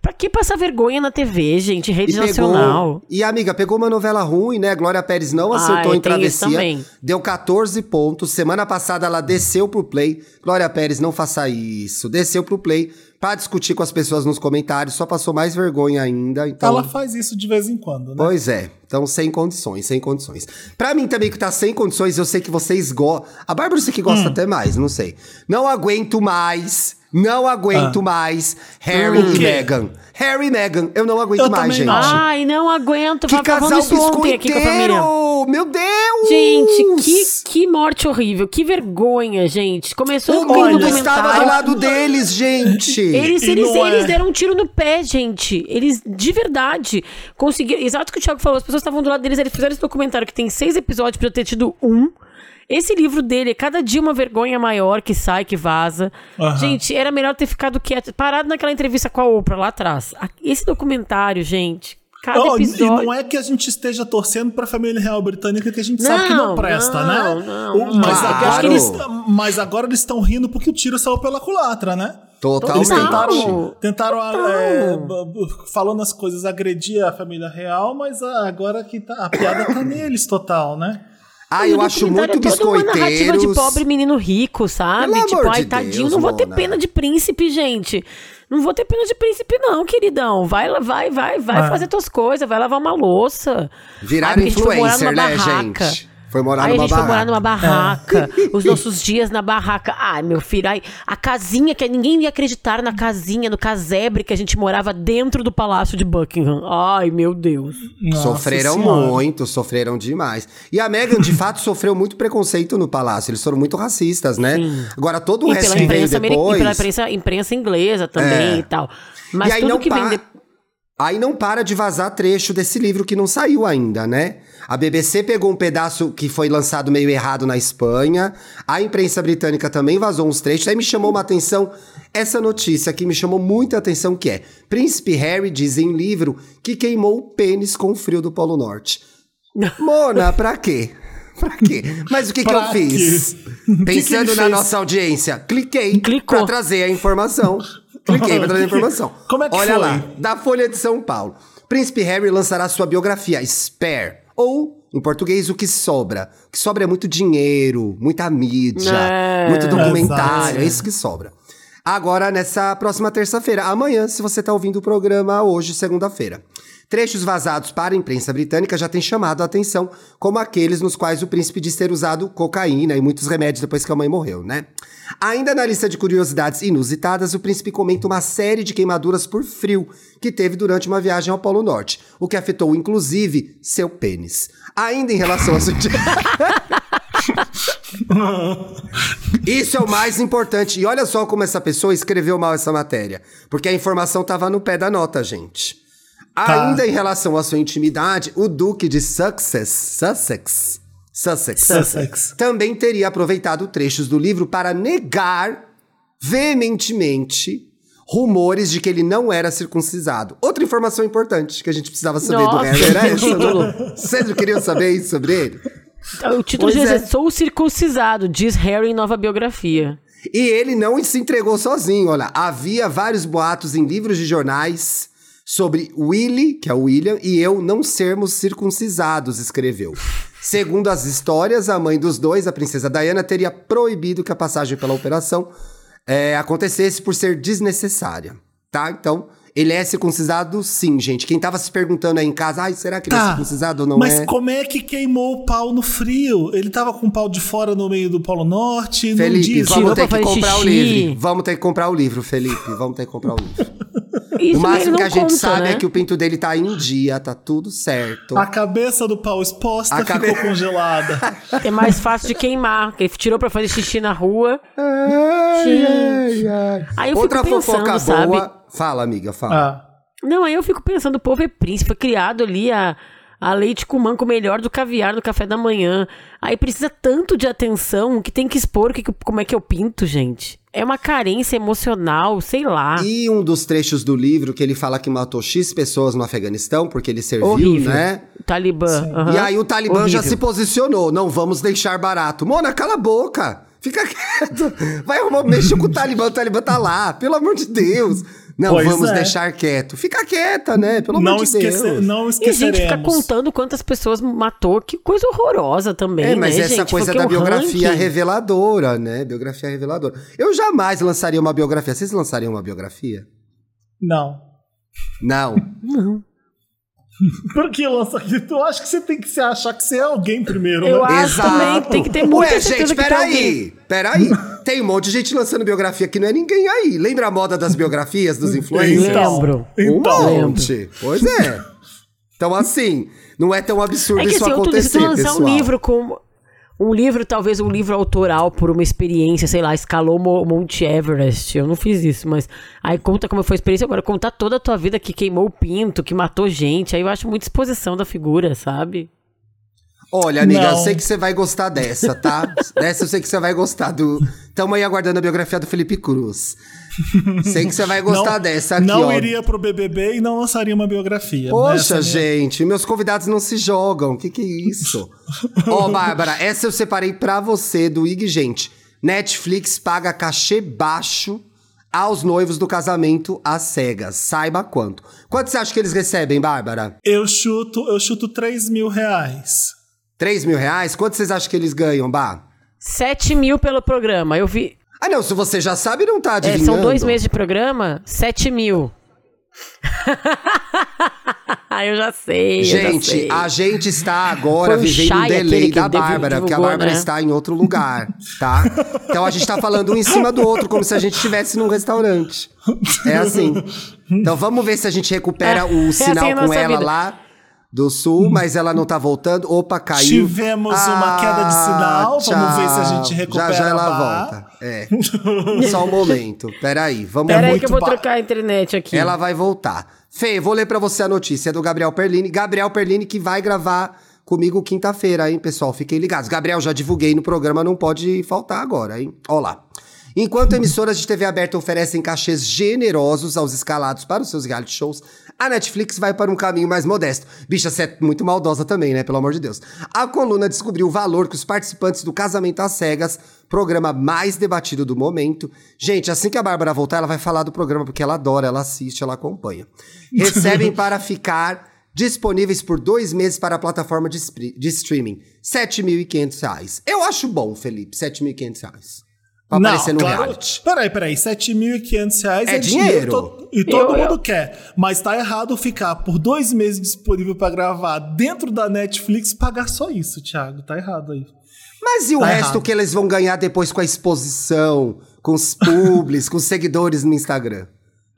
Pra que passar vergonha na TV, gente? Rede E nacional. pegou, e amiga, pegou uma novela ruim, né? Glória Pérez não acertou Ai, em Travessia. Deu 14 pontos. Semana passada ela desceu pro play. Glória Pérez, não faça isso. Desceu pro play pra discutir com as pessoas nos comentários. Só passou mais vergonha ainda. Então, Ela faz isso de vez em quando, né? Pois é. Então, sem condições, sem condições. Pra mim também, que tá sem condições, eu sei que vocês gostam. A Bárbara sei que Hum. gosta até mais, não sei. Não aguento mais. Não aguento mais Harry O e? Meghan. Harry e Meghan, eu não aguento Eu mais, gente. não. Ai, não aguento. que casal biscoiteiro! Meu Deus! Gente, que, que morte horrível, que vergonha, gente. Começou O com mundo estava do lado deles, gente! Eles, eles, não é. eles deram um tiro no pé, gente. Eles, de verdade, conseguiram. Exato o que o Thiago falou, as pessoas estavam do lado deles, eles fizeram esse documentário que tem seis episódios, podia ter tido um. Esse livro dele, é cada dia uma vergonha maior que sai, que vaza. Aham. Gente, era melhor ter ficado quieto, parado naquela entrevista com a Oprah lá atrás. A- Esse documentário, gente. Cada E episódio. não é que a gente esteja torcendo pra família real britânica que a gente sabe que não Não, presta, não, né? não, O- não. mas, Claro. agora eles, eles- mas agora eles estão rindo porque o tiro saiu pela culatra, né? Eles Totalmente. tentaram, tentaram Total. é, falando as coisas, agredir a família real, mas agora que tá, a piada tá neles total, né? Ah, eu acho muito é toda uma narrativa de pobre menino rico, sabe? Pelo tipo, amor ai, de tadinho, Deus, não vou ter Mona. pena de príncipe, gente. Não vou ter pena de príncipe, não, queridão. Vai, vai, vai, vai Ah. fazer tuas coisas, vai lavar uma louça. Ai, morar influencer, né, barraca. gente? Foi morar Aí a numa gente foi morar barraca. numa barraca. Os nossos dias na barraca. Ai, meu filho, ai, a casinha que ninguém ia acreditar na casinha, no casebre que a gente morava dentro do palácio de Buckingham. Ai, meu Deus. Nossa Sofreram Senhora. muito, sofreram demais. E a Meghan, de fato, sofreu muito preconceito no palácio. Eles foram muito racistas, né? Agora, todo o E resto pela imprensa, depois... e pela imprensa, imprensa inglesa também É. e tal. Mas e aí tudo não que vem pa- de... Aí não para de vazar trecho desse livro que não saiu ainda, né? A BBC pegou um pedaço que foi lançado meio errado na Espanha. A imprensa britânica também vazou uns trechos. Aí me chamou uma atenção essa notícia que me chamou muita atenção que é: Príncipe Harry diz em livro que queimou o pênis com o frio do Polo Norte. Mona, pra quê? Pra quê? Mas o que, que eu fiz? quê? O que que Pensando na fez? nossa audiência, cliquei Clicou. pra trazer a informação. Cliquei pra trazer a informação. Como é que Olha foi? lá, da Folha de São Paulo. Príncipe Harry lançará sua biografia Spare, ou, em português, O Que Sobra. O que sobra é muito dinheiro, muita mídia, É. muito documentário, Exato. é isso que sobra. Agora, nessa próxima terça-feira, amanhã, se você tá ouvindo o programa hoje, segunda-feira. Trechos vazados para a imprensa britânica já têm chamado a atenção, como aqueles nos quais o príncipe diz ter usado cocaína e muitos remédios depois que a mãe morreu, né? Ainda na lista de curiosidades inusitadas, o príncipe comenta uma série de queimaduras por frio que teve durante uma viagem ao Polo Norte, o que afetou inclusive seu pênis. Ainda em relação sutiã. Isso é o mais importante. E olha só como essa pessoa escreveu mal essa matéria. Porque a informação estava no pé da nota, gente. Tá. Ainda em relação à sua intimidade, o Duque de Sussex, Sussex, Sussex, Sussex. também teria aproveitado trechos do livro para negar veementemente rumores de que ele não era circuncisado. Outra informação importante que a gente precisava saber do Nossa, Harry era que essa. Né? Vocês não queriam saber isso sobre ele? O título Pois diz é. é. Sou circuncisado, diz Harry em nova biografia. E ele não se entregou sozinho, olha. Havia vários boatos em livros de jornais sobre Willy, que é o William, e eu não sermos circuncisados, escreveu. Segundo as histórias, a mãe dos dois, a princesa Diana, teria proibido que a passagem pela operação é, acontecesse por ser desnecessária, tá? Então, ele é circuncisado sim, gente. Quem tava se perguntando aí em casa, ai, será que ele é Tá. circuncisado ou não Mas é? como é que queimou o pau no frio? Ele tava com o pau de fora no meio do Polo Norte, não Felipe, diz. vamos Tirou ter que comprar o livro. Vamos ter que comprar o livro, Felipe. Vamos ter que comprar o livro. Isso o máximo que a gente conta, sabe né? é que o pinto dele tá em dia, tá tudo certo. A cabeça do pau exposta A ficou cabe- congelada. É mais fácil de queimar. que Ele tirou pra fazer xixi na rua. Ai, ai, ai. Aí eu Outra fico fofoca pensando, sabe? boa. Fala, amiga, fala. Ah. Não, aí eu fico pensando, o povo é príncipe, foi criado ali a, a leite com manco melhor do caviar no café da manhã. Aí precisa tanto de atenção que tem que expor que, como é que eu pinto, gente. É uma carência emocional, sei lá. E um dos trechos do livro que ele fala que matou X pessoas no Afeganistão porque ele serviu, Horrível. né? Talibã. aham. E aí o Talibã já Horrível. se posicionou. Não vamos deixar barato. Mona, cala a boca. Fica quieto. Vai arrumar, mexer com o Talibã. O Talibã tá lá. Pelo amor de Deus. Não, Pois vamos é. deixar quieto. Fica quieta, né? Pelo Não, amor de esquece, Deus. não E a gente fica esqueceremos. contando quantas pessoas matou. Que coisa horrorosa também, É, mas né, essa gente? coisa da o biografia ranking- reveladora, né? Biografia reveladora. Eu jamais lançaria uma biografia. Vocês lançariam uma biografia? Não. Não. Não. Por que lança aqui? Eu acho que você tem que se achar que você é alguém primeiro, Eu né? acho também, tem que ter muita Ué, certeza gente, que tem alguém. peraí. Tem um monte de gente lançando biografia que não é ninguém aí. Lembra a moda das biografias dos influencers? Então, Lembro. Então, um monte. Pois é. Então, assim, não é tão absurdo É que isso assim, eu tô acontecer, se tu lançar pessoal. um livro com. Um livro, talvez um livro autoral por uma experiência, sei lá, escalou Mo- Monte Everest. Eu não fiz isso, mas aí conta como foi a experiência. Agora, contar toda a tua vida que queimou o pinto, que matou gente. Aí eu acho muita exposição da figura, sabe? Olha, amiga, eu Não. sei que você vai gostar dessa, tá? dessa eu sei que você vai gostar do. Tamo aí aguardando a biografia do Felipe Cruz. sei que você vai gostar não, dessa aqui, Não ó. iria pro BBB e não lançaria uma biografia. Poxa, é minha- gente, meus convidados não se jogam. Que que é isso? Ó, Bárbara, essa eu separei pra você do IG, gente. Netflix paga cachê baixo aos noivos do casamento às cegas. Saiba quanto. Quanto você acha que eles recebem, Bárbara? Eu chuto, eu chuto 3 mil reais. 3 mil reais? Quanto vocês acham que eles ganham, Bá? 7 mil pelo programa. Eu vi. Ah, não, se você já sabe, não tá é, adivinhando. são dois meses de programa, 7 mil. eu já sei. eu já Gente, sei. a gente está agora vivendo um delay da Bárbara, porque a Bárbara né? está em outro lugar, tá? Então a gente tá falando um em cima do outro, como se a gente estivesse num restaurante. É assim. Então vamos ver se a gente recupera É, o é sinal assim a com ela vida. lá do sul, mas ela não tá voltando. Opa, caiu. Tivemos uma queda de sinal, vamos ver se a gente tchau. recupera Já já ela volta. É. Só um momento. Peraí, vamos Pera aí muito que eu vou ba- trocar a internet aqui. ela vai voltar. Fê, vou ler pra você a notícia é do Gabriel Perlini. Gabriel Perlini que vai gravar comigo quinta-feira, hein, pessoal? Fiquem ligados. Gabriel, já divulguei no programa, não pode faltar agora, hein? Ó lá. Enquanto emissoras de TV aberta oferecem cachês generosos aos escalados para os seus reality shows, a Netflix vai para um caminho mais modesto. Bicha, você é muito maldosa também, né? Pelo amor de Deus. A coluna descobriu o valor que os participantes do Casamento às Cegas, programa mais debatido do momento. Gente, assim que a Bárbara voltar, ela vai falar do programa, porque ela adora, ela assiste, ela acompanha. Recebem para ficar disponíveis por dois meses para a plataforma de, de streaming. 7.500 reais. Eu acho bom, Felipe, R$ 7.500 Pra aparecer no claro. reality. Peraí, peraí. 7.500 reais É é, dinheiro. to- e todo Eu- mundo eu- quer. Mas tá errado ficar por dois meses disponível pra gravar dentro da Netflix e pagar só isso, Thiago. Tá errado aí. Mas e o Tá resto errado. que eles vão ganhar depois com a exposição, com os publis, com os seguidores no Instagram?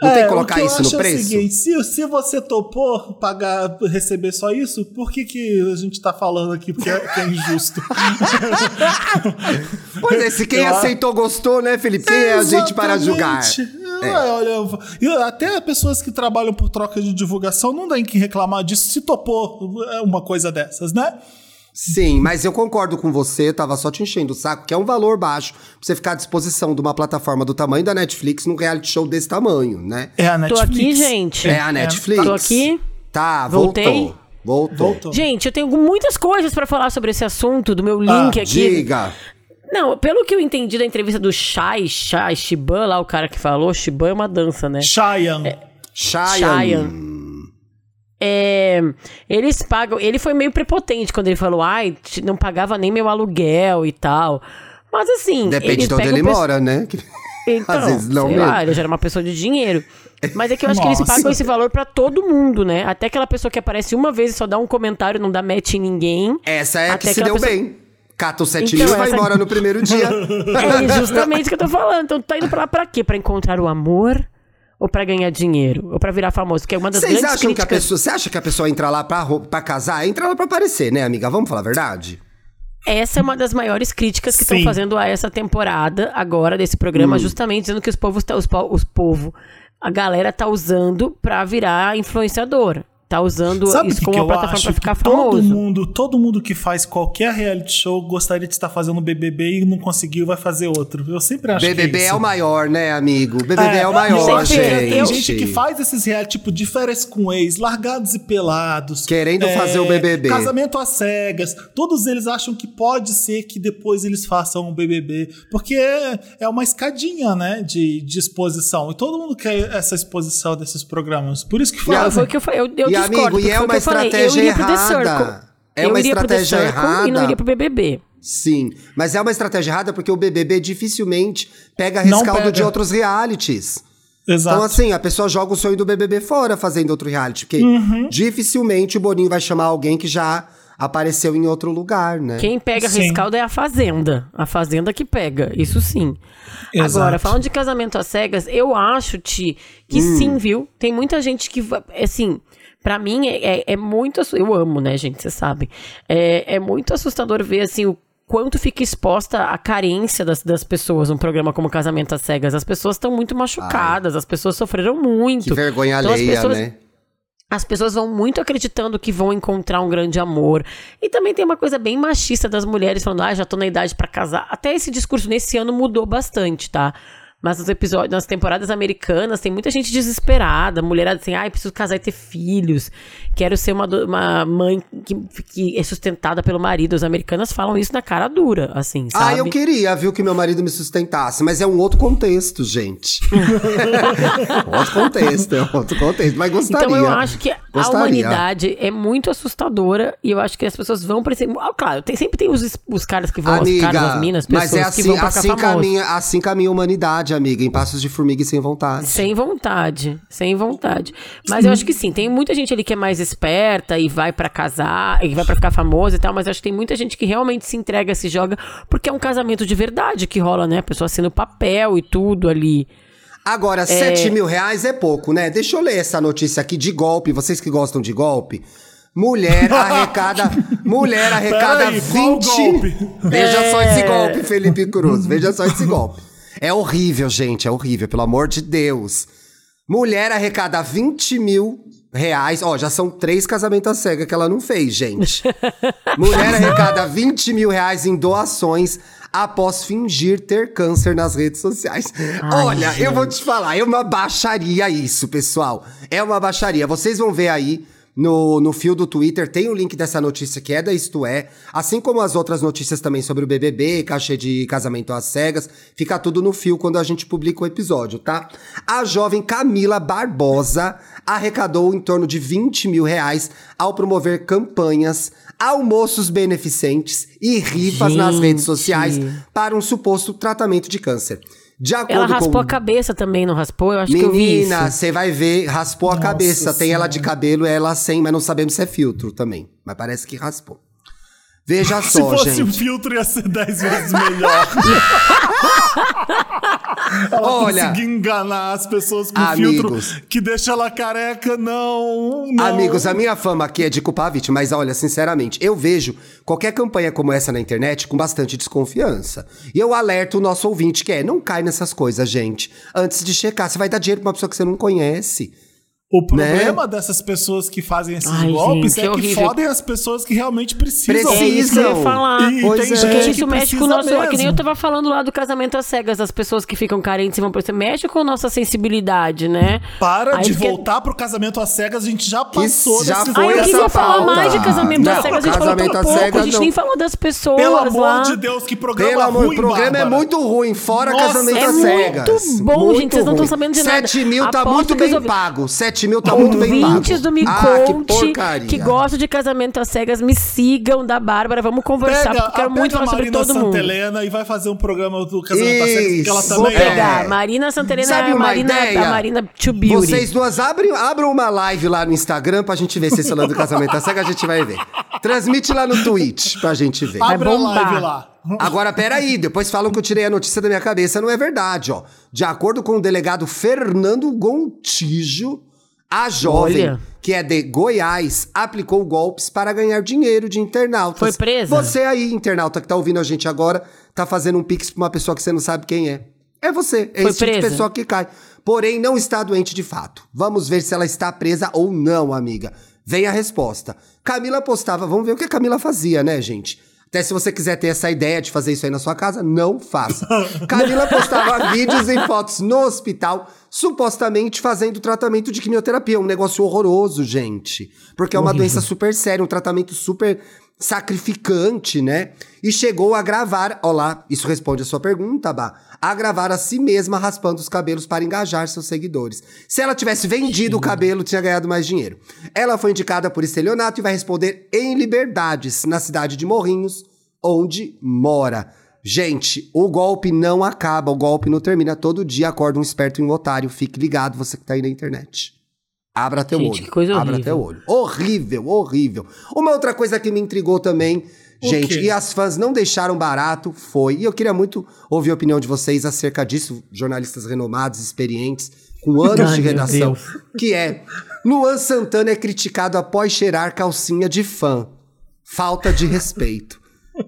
Não tem que É, colocar que eu isso no preço? É o seguinte, se, se você topou pagar, receber só isso, por que, que a gente tá falando aqui porque é, que é injusto? Pois é, se quem Eu- aceitou gostou, né, Felipe? Quem é a gente para julgar? Exatamente. É, olha, eu- até pessoas que trabalham por troca de divulgação não tem que reclamar disso se topou é, uma coisa dessas, né? Sim, mas eu concordo com você, tava só te enchendo o saco, que é um valor baixo pra você ficar à disposição de uma plataforma do tamanho da Netflix num reality show desse tamanho, né? É a Tô Netflix. aqui, gente. É a Netflix. Tô aqui. Tá, Voltei. voltou. Voltou. Voltou. Gente, eu tenho muitas coisas pra falar sobre esse assunto, do meu link Ah, aqui. Diga. Não, pelo que eu entendi da entrevista do Shai, Shai, Shiban, lá o cara que falou, Shiban é uma dança, né? Cheyenne. Cheyenne. É, eles pagam. Ele foi meio prepotente quando ele falou, ai, não pagava nem meu aluguel e tal. Mas assim. Depende eles de onde ele mora, né? Então, Às vezes não sei mesmo. lá, ele já era uma pessoa de dinheiro. Mas é que eu acho que eles Nossa. pagam esse valor pra todo mundo, né? Até aquela pessoa que aparece uma vez e só dá um comentário, não dá match em ninguém. Essa é a que se deu pessoa- bem. Cata os 7 Então, mil e vai essa- embora no primeiro dia. É justamente o que eu tô falando. Então, tá indo pra lá pra quê? Pra encontrar o amor? Ou pra ganhar dinheiro? Ou pra virar famoso? Que é uma das Vocês grandes acham que a críticas. pessoa. Você acha que a pessoa entra lá pra casar? Entra lá pra aparecer, né, amiga? Vamos falar a verdade? Essa é uma das maiores críticas que estão fazendo a essa temporada agora desse Hum. programa, justamente dizendo que os povos, tá- os, po- os povo, a galera tá usando pra virar influenciador. Tá usando Sabe o isso que, como que uma eu plataforma acho? pra ficar que todo famoso. mundo, todo mundo que faz qualquer reality show gostaria de estar fazendo BBB e não conseguiu, vai fazer outro. Eu sempre acho BBB que é, é, o maior, né, amigo? BBB é, o maior, gente, gente. Tem gente que faz esses reality, tipo, de férias com ex, largados e pelados. Querendo é, fazer o BBB. Casamento às cegas. Todos eles acham que pode ser que depois eles façam o BBB. Porque é, é uma escadinha, né, de, de exposição. E todo mundo quer essa exposição desses programas. Por isso que Não, fazem. foi o que eu falei. Eu, eu E, discordo. amigo, e é uma falei. estratégia eu iria pro The errada. É eu uma iria pro The estratégia Circle E não errada. iria pro BBB. Sim, mas é uma estratégia errada porque o BBB dificilmente pega rescaldo pega. de outros realities. Exato. Então, assim, a pessoa joga o sonho do BBB fora fazendo outro reality. Porque Uhum. dificilmente o Boninho vai chamar alguém que já apareceu em outro lugar, né? Quem pega Sim. rescaldo é a Fazenda. A Fazenda que pega, isso sim. Exato. Agora, falando de casamento às cegas, eu acho, Ti, que Hum. sim, viu? Tem muita gente que, va- assim, pra mim é, é, é muito... Eu amo, né, gente? Vocês sabem. É, é muito assustador ver, assim, o quanto fica exposta a carência das, das pessoas num programa como Casamento às Cegas. As pessoas estão muito machucadas, as pessoas sofreram muito. Que vergonha Então, alheia, pessoas- né? As pessoas vão muito acreditando que vão encontrar um grande amor. E também tem uma coisa bem machista das mulheres falando, ah, já tô na idade pra casar. Até esse discurso nesse ano mudou bastante, tá? Mas nos episódios, nas temporadas americanas, tem muita gente desesperada, mulherada assim, ai, preciso casar e ter filhos, quero ser uma, uma mãe que, que é sustentada pelo marido. As americanas falam isso na cara dura, assim, sabe? Ah, eu queria, viu, que meu marido me sustentasse, mas é um outro contexto, gente. outro contexto, é outro contexto, mas gostaria. Então eu acho que a Gostaria. humanidade é muito assustadora e eu acho que as pessoas vão parecer. Ah, claro, tem, sempre tem os, os caras que vão, Amiga, os caras, as minas, pessoas mas é que assim, vão pra assim, ficar famosos. caminha, assim caminha a humanidade, amiga, em passos de formiga e sem vontade. Sem vontade, sem vontade. Mas eu acho que sim, tem muita gente ali que é mais esperta e vai pra casar, e vai pra ficar famosa e tal, mas acho que tem muita gente que realmente se entrega, se joga, porque é um casamento de verdade que rola, né? A pessoa assina o papel e tudo ali. Agora, 7 mil reais é pouco, né? Deixa eu ler essa notícia aqui de golpe, vocês que gostam de golpe. Mulher arrecada. mulher arrecada Peraí, qual 20. golpe? Veja só esse É. golpe, Felipe Cruz. Veja só esse golpe. É horrível, gente. É horrível, pelo amor de Deus. Mulher arrecada 20 mil reais. Ó, já são três casamentos à cega que ela não fez, gente. Mulher arrecada 20 mil reais em doações após fingir ter câncer nas redes sociais. Ai, Olha, gente. eu vou te falar, é uma baixaria isso, pessoal. É uma baixaria. Vocês vão ver aí no, no fio do Twitter, tem o link dessa notícia que é da Isto É, assim como as outras notícias também sobre o BBB, cachê de casamento às cegas, fica tudo no fio quando a gente publica o episódio, tá? A jovem Camila Barbosa arrecadou em torno de 20 mil reais ao promover campanhas, almoços beneficentes e rifas nas Gente. redes sociais para um suposto tratamento de câncer. De acordo Ela com raspou a cabeça também, não raspou? Eu acho que eu vi. Menina, você vai ver, raspou a Nossa cabeça. Tem ela Senhora. de cabelo, ela sem, mas não sabemos se é filtro também. Mas parece que raspou. Veja Se só, fosse um gente. filtro, ia ser 10 vezes melhor. ela Olha, conseguir enganar as pessoas com amigos. filtro que deixa ela careca, não, não. Amigos, a minha fama aqui é de culpar a vítima, mas olha, sinceramente, eu vejo qualquer campanha como essa na internet com bastante desconfiança. E eu alerto o nosso ouvinte que é, não cai nessas coisas, gente. Antes de checar, você vai dar dinheiro pra uma pessoa que você não conhece. O problema dessas pessoas que fazem esses Ai, golpes gente, é é que horrível. fodem as pessoas que realmente precisam. Precisam. É isso que eu ia falar. E Pois tem é. gente Porque que isso mexe com o nosso. É que nem eu mesmo. tava falando lá do casamento às cegas, das pessoas que ficam carentes e vão. Mexe com a nossa sensibilidade, né? Para Aí de porque- voltar pro casamento às cegas, a gente já passou já desse foi Ah, eu queria falar pauta. mais de casamento Não, às cegas. A gente falou casamento tão às pouco. cegas, a gente não. nem falou das pessoas Pelo amor lá. de Deus, que programa Pelo amor, ruim, o programa é muito ruim, fora Nossa, casamento é às muito cegas. bom, Muito gente, vocês não tão ruim. sabendo de nada. 7 mil tá muito bem pago. 7 mil tá muito bem pago. Ouvintes do Me ah, que Conte, porcaria. que, gostam de casamento às cegas, me sigam da Bárbara. Vamos conversar, Pega, porque eu quero muito a falar sobre Marina todo mundo. Santelena e vai fazer um programa do casamento às cegas, porque ela também Vou é. Marina Santelena Sabe é a Marina, a Marina to Beauty. Vocês duas abrem, abram uma live lá no Instagram pra gente ver se esse lance do casamento às cegas a gente vai ver. Transmite lá no Twitch pra gente ver. Abre a bombar. live lá. Agora, peraí, depois falam que eu tirei a notícia da minha cabeça. Não é verdade, ó. De acordo com o delegado Fernando Gontijo, a jovem, Olha. que é de Goiás, aplicou golpes para ganhar dinheiro de internautas. Foi presa? Você aí, internauta que tá ouvindo a gente agora, tá fazendo um pix pra uma pessoa que você não sabe quem é. É você, é Foi esse tipo de presa? pessoa que cai. Porém, não está doente de fato. Vamos ver se ela está presa ou não, amiga. Vem a resposta. Camila postava, vamos ver o que a Camila fazia, né, gente? Até se você quiser ter essa ideia de fazer isso aí na sua casa, não faça. Camila postava vídeos e fotos no hospital, supostamente fazendo tratamento de quimioterapia. Um negócio horroroso, gente. Porque é uma doença super séria, um tratamento super sacrificante, né? E chegou a gravar, ó lá, isso responde a sua pergunta, Bá, a gravar a si mesma raspando os cabelos para engajar seus seguidores. Se ela tivesse vendido o cabelo, tinha ganhado mais dinheiro. Ela foi indicada por estelionato e vai responder em liberdades na cidade de Morrinhos, onde mora. Gente, o golpe não acaba, o golpe não termina. Todo dia acorda um esperto e um otário. Fique ligado, você que tá aí na internet. Abra teu Gente, olho. que coisa Abra horrível. teu olho. Horrível, horrível. Uma outra coisa que me intrigou também, O gente, quê? e as fãs não deixaram barato, foi. E eu queria muito ouvir a opinião de vocês acerca disso, jornalistas renomados, experientes, com anos Ai, de redação. Que é: Luan Santana é criticado após cheirar calcinha de fã. Falta de respeito.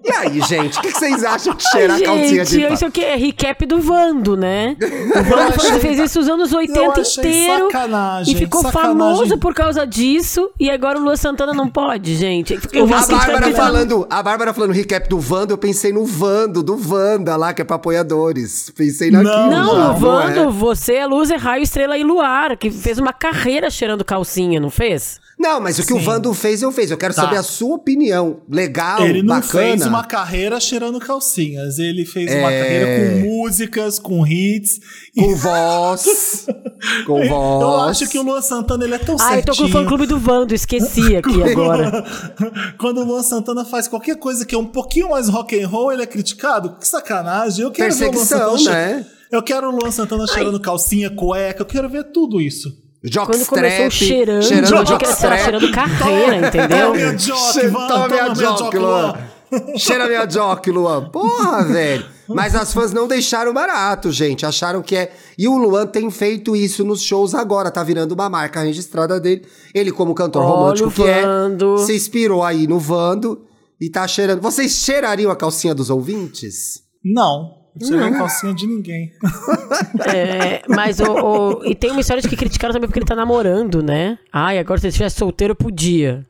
E aí, gente, o que, que vocês acham de cheirar a calcinha Gente, de isso aqui é recap do Vando, né? O Vando achei- fez isso os anos 80 eu achei inteiro. sacanagem, E ficou sacanagem. famoso por causa disso. E agora o Luan Santana não pode, gente. Eu A Bárbara falando, a Bárbara falando recap do Vando, eu pensei no Vando, do Vanda lá, que é pra apoiadores. Pensei naquilo. Não, Não, o Vando, é? você é luz, é raio, estrela e luar, que fez uma carreira cheirando calcinha, não fez? Não, mas o que o Sim. Vando fez, eu fiz. Eu quero Tá. saber a sua opinião. Legal, Ele não bacana. fez uma carreira cheirando calcinhas. Ele fez uma É. carreira com músicas, com hits. Com voz. com voz. Eu acho que o Luan Santana ele é tão Ah, eu tô com o certinho. fã-clube do Vando, esqueci aqui agora. Quando o Luan Santana faz qualquer coisa que é um pouquinho mais rock and roll, ele é criticado. Que sacanagem. Eu quero ver o Luan Perseguição, Santana né? Eu quero o Luan Santana cheirando calcinha, cueca. Eu quero ver tudo isso. Quando começou Jockstrap. cheirando, cheirando eu achei que era jockstrap. cheirando carreira, entendeu? Toma minha jock, Che- Van, Toma minha jock, jock, Luan. Cheira minha jock, Luan. Porra, velho. Mas as fãs não deixaram barato, gente. Acharam que é. E o Luan tem feito isso nos shows agora. Tá virando uma marca registrada dele. Ele, como cantor Olha romântico que é, Vando. se inspirou aí no Vando e tá cheirando. Vocês cheirariam a calcinha dos ouvintes? Não. Não cheirei calcinha de ninguém. É, mas o, o- E tem uma história de que criticaram também porque ele tá namorando, né? Ai, agora se ele estivesse solteiro, podia.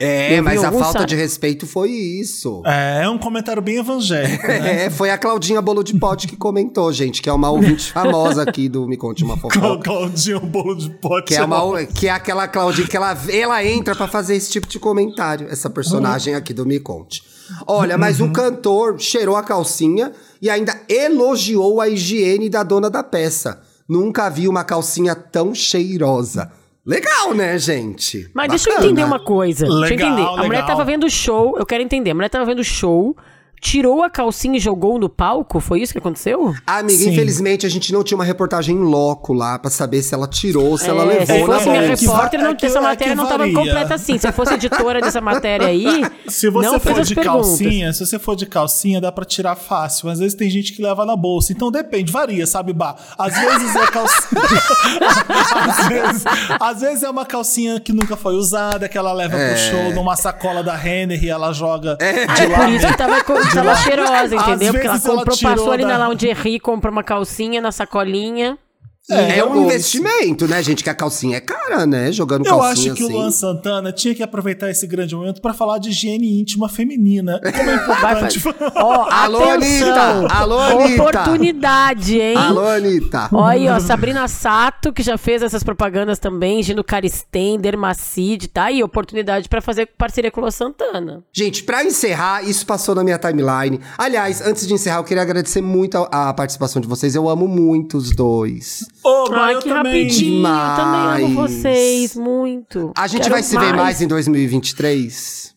É, mas a falta sa- de respeito foi isso. É, é um comentário bem evangélico, né? É, foi a Claudinha Bolo de Pote que comentou, gente, que é uma ouvinte famosa aqui do Me Conte Uma Fofoca. Claudinho, um bolo de pote. Que é, uma, que é aquela Claudinha que ela, ela entra pra fazer esse tipo de comentário, essa personagem aqui do Me Conte. Olha, mas o cantor cheirou a calcinha e ainda elogiou a higiene da dona da peça. Nunca vi uma calcinha tão cheirosa. Legal, né, gente? Mas deixa eu Bacana. entender uma coisa. deixa eu Legal, entender. A mulher legal. tava vendo o show, eu quero entender. A mulher tava vendo o show, tirou a calcinha e jogou no palco? Foi isso que aconteceu? Amiga, Sim. infelizmente a gente não tinha uma reportagem em loco lá pra saber se ela tirou, se ela É, levou se na fosse minha bolsa. que repórter, não, é que- essa é matéria não tava completa assim. Se eu fosse editora dessa matéria aí, Se você não for de perguntas. calcinha, se você for de calcinha, dá pra tirar fácil. Mas às vezes tem gente que leva na bolsa. Então depende, varia, sabe, Bah? Às vezes é calcinha. às, vezes, às vezes é uma calcinha que nunca foi usada, que ela leva É. pro show numa sacola da Renner e ela joga Ah, de é por lado. isso que tava, co- tava cheirosa, entendeu? Porque ela ela comprou, tirou passou ali da- na Lingerie, comprou uma calcinha na sacolinha. É, e um investimento, né, gente? Que a calcinha é cara, né? Jogando Eu calcinha acho que assim. o Luan Santana tinha que aproveitar esse grande momento pra falar de higiene íntima feminina. Como é Vai importante. fazer. Ó, Alô, atenção. Anitta! Alô, Anitta! Oportunidade, hein? Alô, Anitta. Olha aí, ó, Sabrina Sato, que já fez essas propagandas também, Gino Caristen, Dermacid, tá aí, oportunidade pra fazer parceria com o Luan Santana. Gente, pra encerrar, isso passou na minha timeline. Aliás, antes de encerrar, eu queria agradecer muito a, a participação de vocês. Eu amo muito os dois. Ô, mas Ai, eu que também. rapidinho, eu também amo Demais. vocês, muito. A gente Quero vai se ver mais em 2023?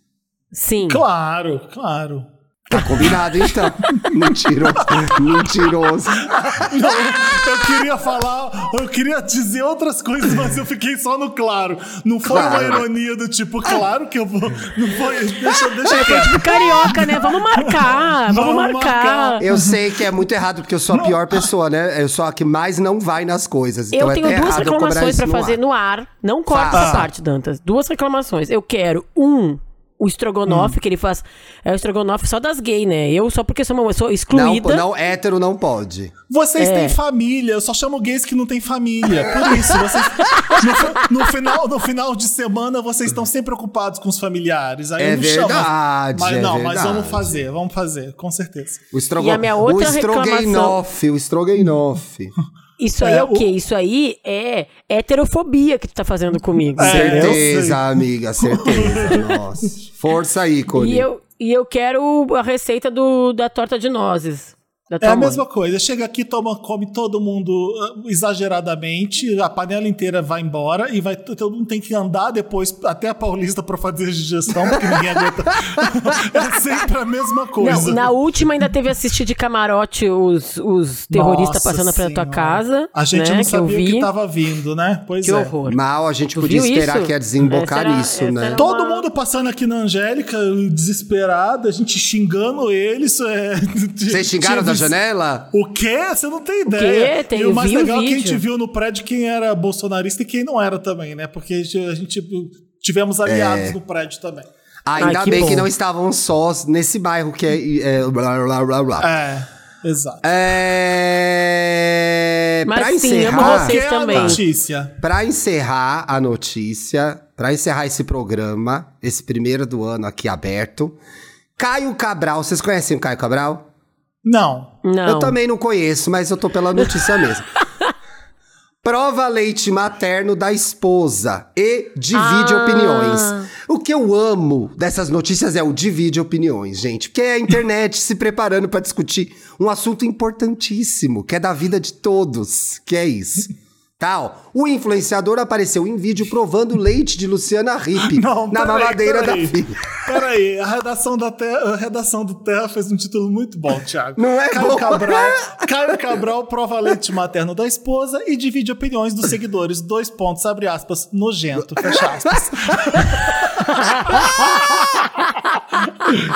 Sim. Claro, claro. Tá combinado, então. Mentiroso. Mentiroso. Não, eu queria falar, eu queria dizer outras coisas, mas eu fiquei só no claro. Não foi uma Claro. ironia do tipo, claro que eu vou. Não foi. Deixa, deixa É, foi tipo carioca, né? Vamos marcar, vamos, Vamos marcar. marcar. Eu sei que é muito errado, porque eu sou a pior pessoa, né? Eu sou a que mais não vai nas coisas. Então Eu é tenho duas eu reclamações no fazer ar. no ar. Não corta essa parte, Dantas. Duas reclamações. Eu quero, um, o estrogonofe, Hum. que ele faz. É o estrogonofe só das gays, né? Eu, só porque sou uma pessoa Não, excluída. não, hétero não pode. Vocês É. têm família, eu só chamo gays que não têm família. Por isso, vocês. No, no final, no final de semana, vocês estão sempre ocupados com os familiares. Aí É eu não chamo. verdade, Mas é não, mas verdade. vamos fazer, vamos fazer, com certeza. O estrogo... E a minha outra o estroguenofe, o estroguenofe. Isso aí é, É, o quê? Isso aí é heterofobia que tu tá fazendo comigo. É. Certeza, amiga, certeza. Nossa. Força aí, Cone. E eu, e eu quero a receita do, da torta de nozes. Da É a mãe. mesma coisa. Chega aqui, toma, come todo mundo ah, exageradamente, a panela inteira vai embora e vai todo mundo tem que andar depois até a Paulista pra fazer digestão, porque ninguém aguenta. é sempre a mesma coisa. Não, na última ainda teve assistir de camarote os, os terroristas Nossa passando pela tua casa. A gente né, não que sabia o vi. que tava vindo, né? Pois Que é. horror. Mal, a gente Tu podia esperar isso? que ia desembocar Essa era- nisso, essa né? Todo uma- mundo passando aqui na Angélica, desesperado, a gente xingando eles. É... Vocês xingaram da janela? O quê? Você não tem ideia. quê? Tem- e o mais vi o legal é que a gente viu no prédio quem era bolsonarista e quem não era também, né? Porque a gente, a gente tivemos aliados É. no prédio também. Ainda Ai, que bem que bom. não estavam sós nesse bairro que é. é blá, blá, blá, blá. É, exato. É... Mas pra sim, encerrar, amo vocês Que é a também. notícia. Pra encerrar a notícia, pra encerrar esse programa, esse primeiro do ano aqui aberto, Caio Cabral, vocês conhecem o Caio Cabral? Não. Não. Eu também não conheço, mas eu tô pela notícia mesmo. Prova leite materno da esposa e divide Ah. opiniões. O que eu amo dessas notícias é o divide opiniões, gente. Porque é a internet se preparando pra discutir um assunto importantíssimo, que é da vida de todos, que é isso. Tal. O influenciador apareceu em vídeo provando leite de Luciana Ripp Não, na mamadeira da filha. Peraí, a redação, da terra, a redação do Terra fez um título muito bom, Thiago. Não é Caio bom? Cabral, Caio Cabral prova leite materno da esposa e divide opiniões dos seguidores. Dois pontos, abre aspas, nojento, fecha aspas.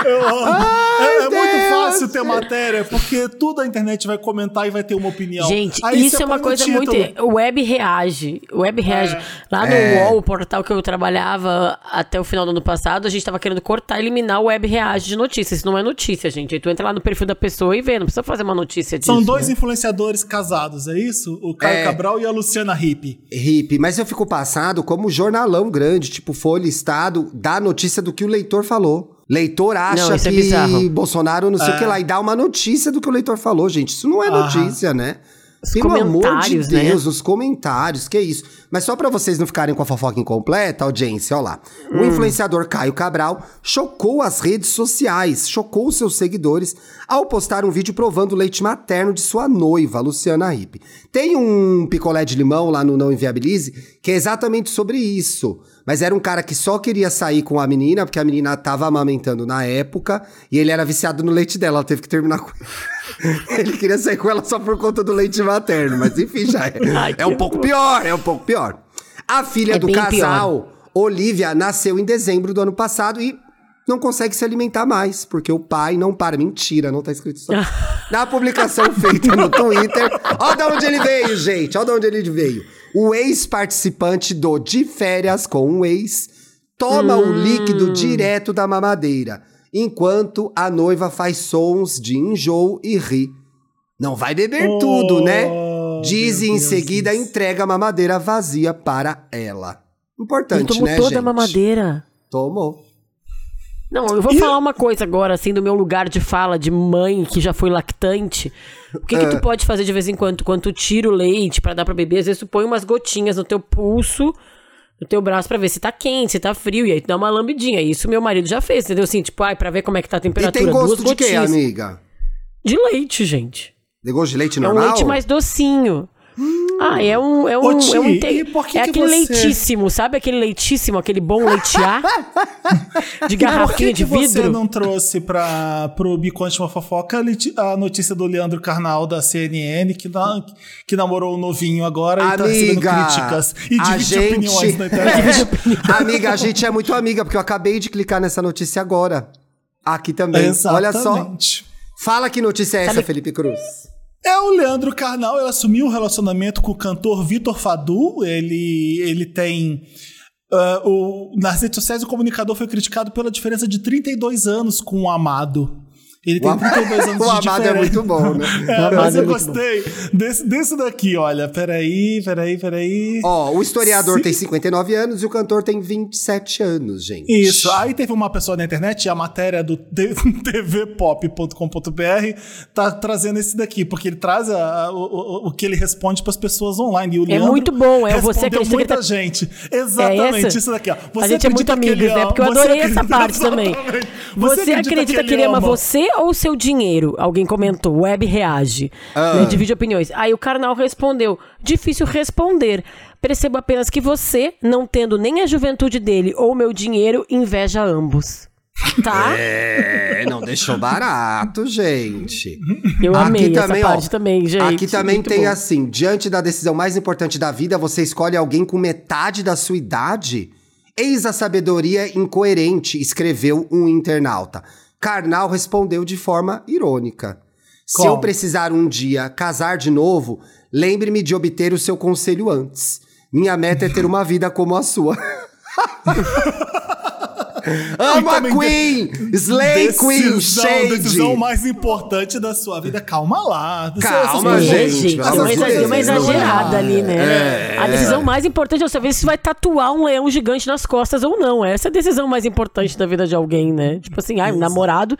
Eu amo. é é muito. Fácil ter matéria, porque tudo a internet vai comentar e vai ter uma opinião. Gente, Aí isso é uma coisa muito. O Web reage. O Web reage. Lá no É. UOL, o portal que eu trabalhava até o final do ano passado, a gente tava querendo cortar, eliminar o Web reage de notícias. Isso não é notícia, gente. Aí tu entra lá no perfil da pessoa e vê. Não precisa fazer uma notícia disso. São dois né? influenciadores casados, é isso? O Caio É. Cabral e a Luciana Ripp. Hip, mas eu fico passado como jornalão grande, tipo Folha Estado, dá notícia do que o leitor falou. Leitor acha Não, é que bizarro. Bolsonaro não sei o É. que lá e dá uma notícia do que o leitor falou, gente. Isso não é notícia, né? Os Pelo amor de né? Deus, os comentários, que isso. Mas só pra vocês não ficarem com a fofoca incompleta, audiência, ó lá. O Hum. influenciador Caio Cabral chocou as redes sociais, chocou seus seguidores ao postar um vídeo provando o leite materno de sua noiva, Luciana Ripp. Tem um picolé de limão lá no Não Inviabilize que é exatamente sobre isso. Mas era um cara que só queria sair com a menina, porque a menina tava amamentando na época, e ele era viciado no leite dela, ela teve que terminar com ele queria sair com ela só por conta do leite materno, mas enfim, já é. Ai, é um pouco pior, é um pouco pior. A filha É do casal, Olivia, nasceu em dezembro do ano passado e não consegue se alimentar mais, porque o pai não para. Mentira, não tá escrito isso. Na publicação feita no Twitter, ó de onde ele veio, gente, ó de onde ele veio. O ex-participante do De Férias com um ex toma o líquido direto da mamadeira, enquanto a noiva faz sons de enjoo e ri. Não vai beber Oh, tudo, né? Diz e em Deus, seguida isso. entrega a mamadeira vazia para ela. Importante, tomou né, toda gente? a mamadeira. Tomou. Não, eu vou E- falar uma coisa agora, assim, do meu lugar de fala de mãe que já foi lactante. O que, que Ah. tu pode fazer de vez em quando? Quando tu tira o leite pra dar pra beber, às vezes tu põe umas gotinhas no teu pulso, no teu braço pra ver se tá quente, se tá frio, e aí tu dá uma lambidinha. Isso meu marido já fez, entendeu? Assim, tipo, ai, pra ver como é que tá a E temperatura. tem gosto de quê, amiga? De leite, gente. De gosto de leite É um normal? leite mais docinho. Ah, é um. É um, Ô, é um inte- e por que é que aquele você- leitíssimo, sabe aquele leitíssimo, aquele bom leitear? de Por garrafinha que, de que você vidro? não trouxe para pro Me Conte uma Fofoca a notícia do Leandro Carnal da CNN que, na- que namorou o novinho agora e tá recebendo Amiga, críticas e divide gente... opiniões na internet. amiga, a gente é muito amiga, porque eu acabei de clicar nessa notícia agora. Aqui também. Olha só. Exatamente. Fala que notícia é essa, Sabe- Felipe Cruz. É o Leandro Carnal, ele assumiu um relacionamento com o cantor Vitor Fadu. Ele, ele tem. ah, o, nas redes sociais, o comunicador foi criticado pela diferença de 32 anos com o Amado. Ele tem O Am- 32 anos o de Amado é muito bom, né? É, mas é eu muito gostei desse, desse daqui, olha. Peraí, peraí, peraí. Ó, o historiador Sim. tem 59 anos e o cantor tem 27 anos, gente. Isso. Aí teve uma pessoa na internet, a matéria do tvpop.com.br tá trazendo esse daqui, porque ele traz a- a- o, o- o que ele responde para as pessoas online. E o É Leandro muito bom, é, você que muita tá- gente. Exatamente, essa? isso daqui, ó. Você a gente é muito amigos, ele né? Porque eu adorei essa parte também. Você, acredita, que ele ama você ou seu dinheiro? Alguém comentou, web reage. Ah. Né, divide opiniões. Aí o Karnal respondeu: difícil responder. Percebo apenas que você, não tendo nem a juventude dele ou meu dinheiro, inveja ambos. Tá? É, não deixou barato, gente. Eu amei essa ó, parte também, gente. Aqui também Muito tem bom. assim: diante da decisão mais importante da vida, você escolhe alguém com metade da sua idade? Eis a sabedoria incoerente, escreveu um internauta. Karnal respondeu de forma irônica. Se Como? eu precisar um dia casar de novo, lembre-me de obter o seu conselho antes. Minha meta é ter uma vida como a sua. Amo a também Queen! Slay Queen! Decisão, Shade! decisão mais importante da sua vida. Calma lá. Calma, Essas gente, deu uma, de não exagerada é. ali, né? É, a decisão mais importante é saber se vai tatuar um leão gigante nas costas ou não. Essa é a decisão mais importante da vida de alguém, né? Tipo assim, ai, um namorado,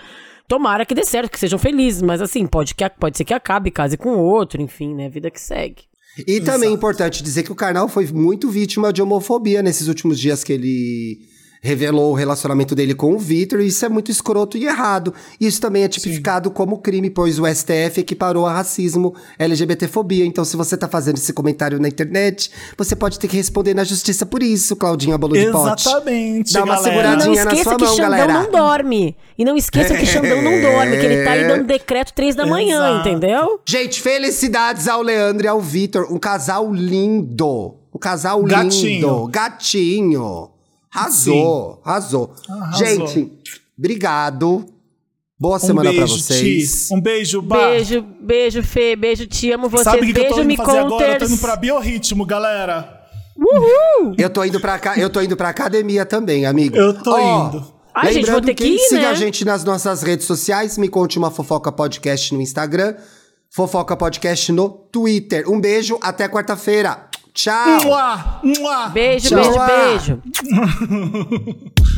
tomara que dê certo, que sejam felizes, mas assim, pode, que, pode ser que acabe, case com outro, enfim, né? Vida que segue. E também é importante dizer que o Karnal foi muito vítima de homofobia nesses últimos dias que ele revelou o relacionamento dele com o Vitor, e isso é muito escroto e errado. Isso também é tipificado como crime, pois o STF equiparou a racismo LGBTfobia. Então, se você tá fazendo esse comentário na internet, você pode ter que responder na justiça por isso, Claudinha Bolo de Pote. Exatamente, Dá uma galera. E não seguradinha na esqueça sua que mão, Xandão galera. não dorme. E não esqueça que Xandão não dorme, que ele tá aí dando decreto três da manhã, Exato. entendeu? Gente, felicidades ao Leandro e ao Vitor. Um casal lindo. Um casal Gatinho. lindo. Gatinho. Arrasou. Arrasou. Arrasou. Gente, obrigado. Boa Um semana pra beijo, vocês. Ti. Um beijo, Bar. Beijo, beijo, Fê, beijo, te amo vocês. Sabe o que, que eu tô beijo, indo me fazer agora? Eu tô indo pra biorritmo, galera. Eu tô indo pra eu tô indo pra academia também, amigo. Eu tô Ó, indo. Ai, gente, vou lembrando ter que ir, siga né? a gente nas nossas redes sociais, me conte uma fofoca podcast no Instagram, fofoca podcast no Twitter. Um beijo, até quarta-feira. Tchau. Mua, mua. Beijo, Tchau. beijo, beijo.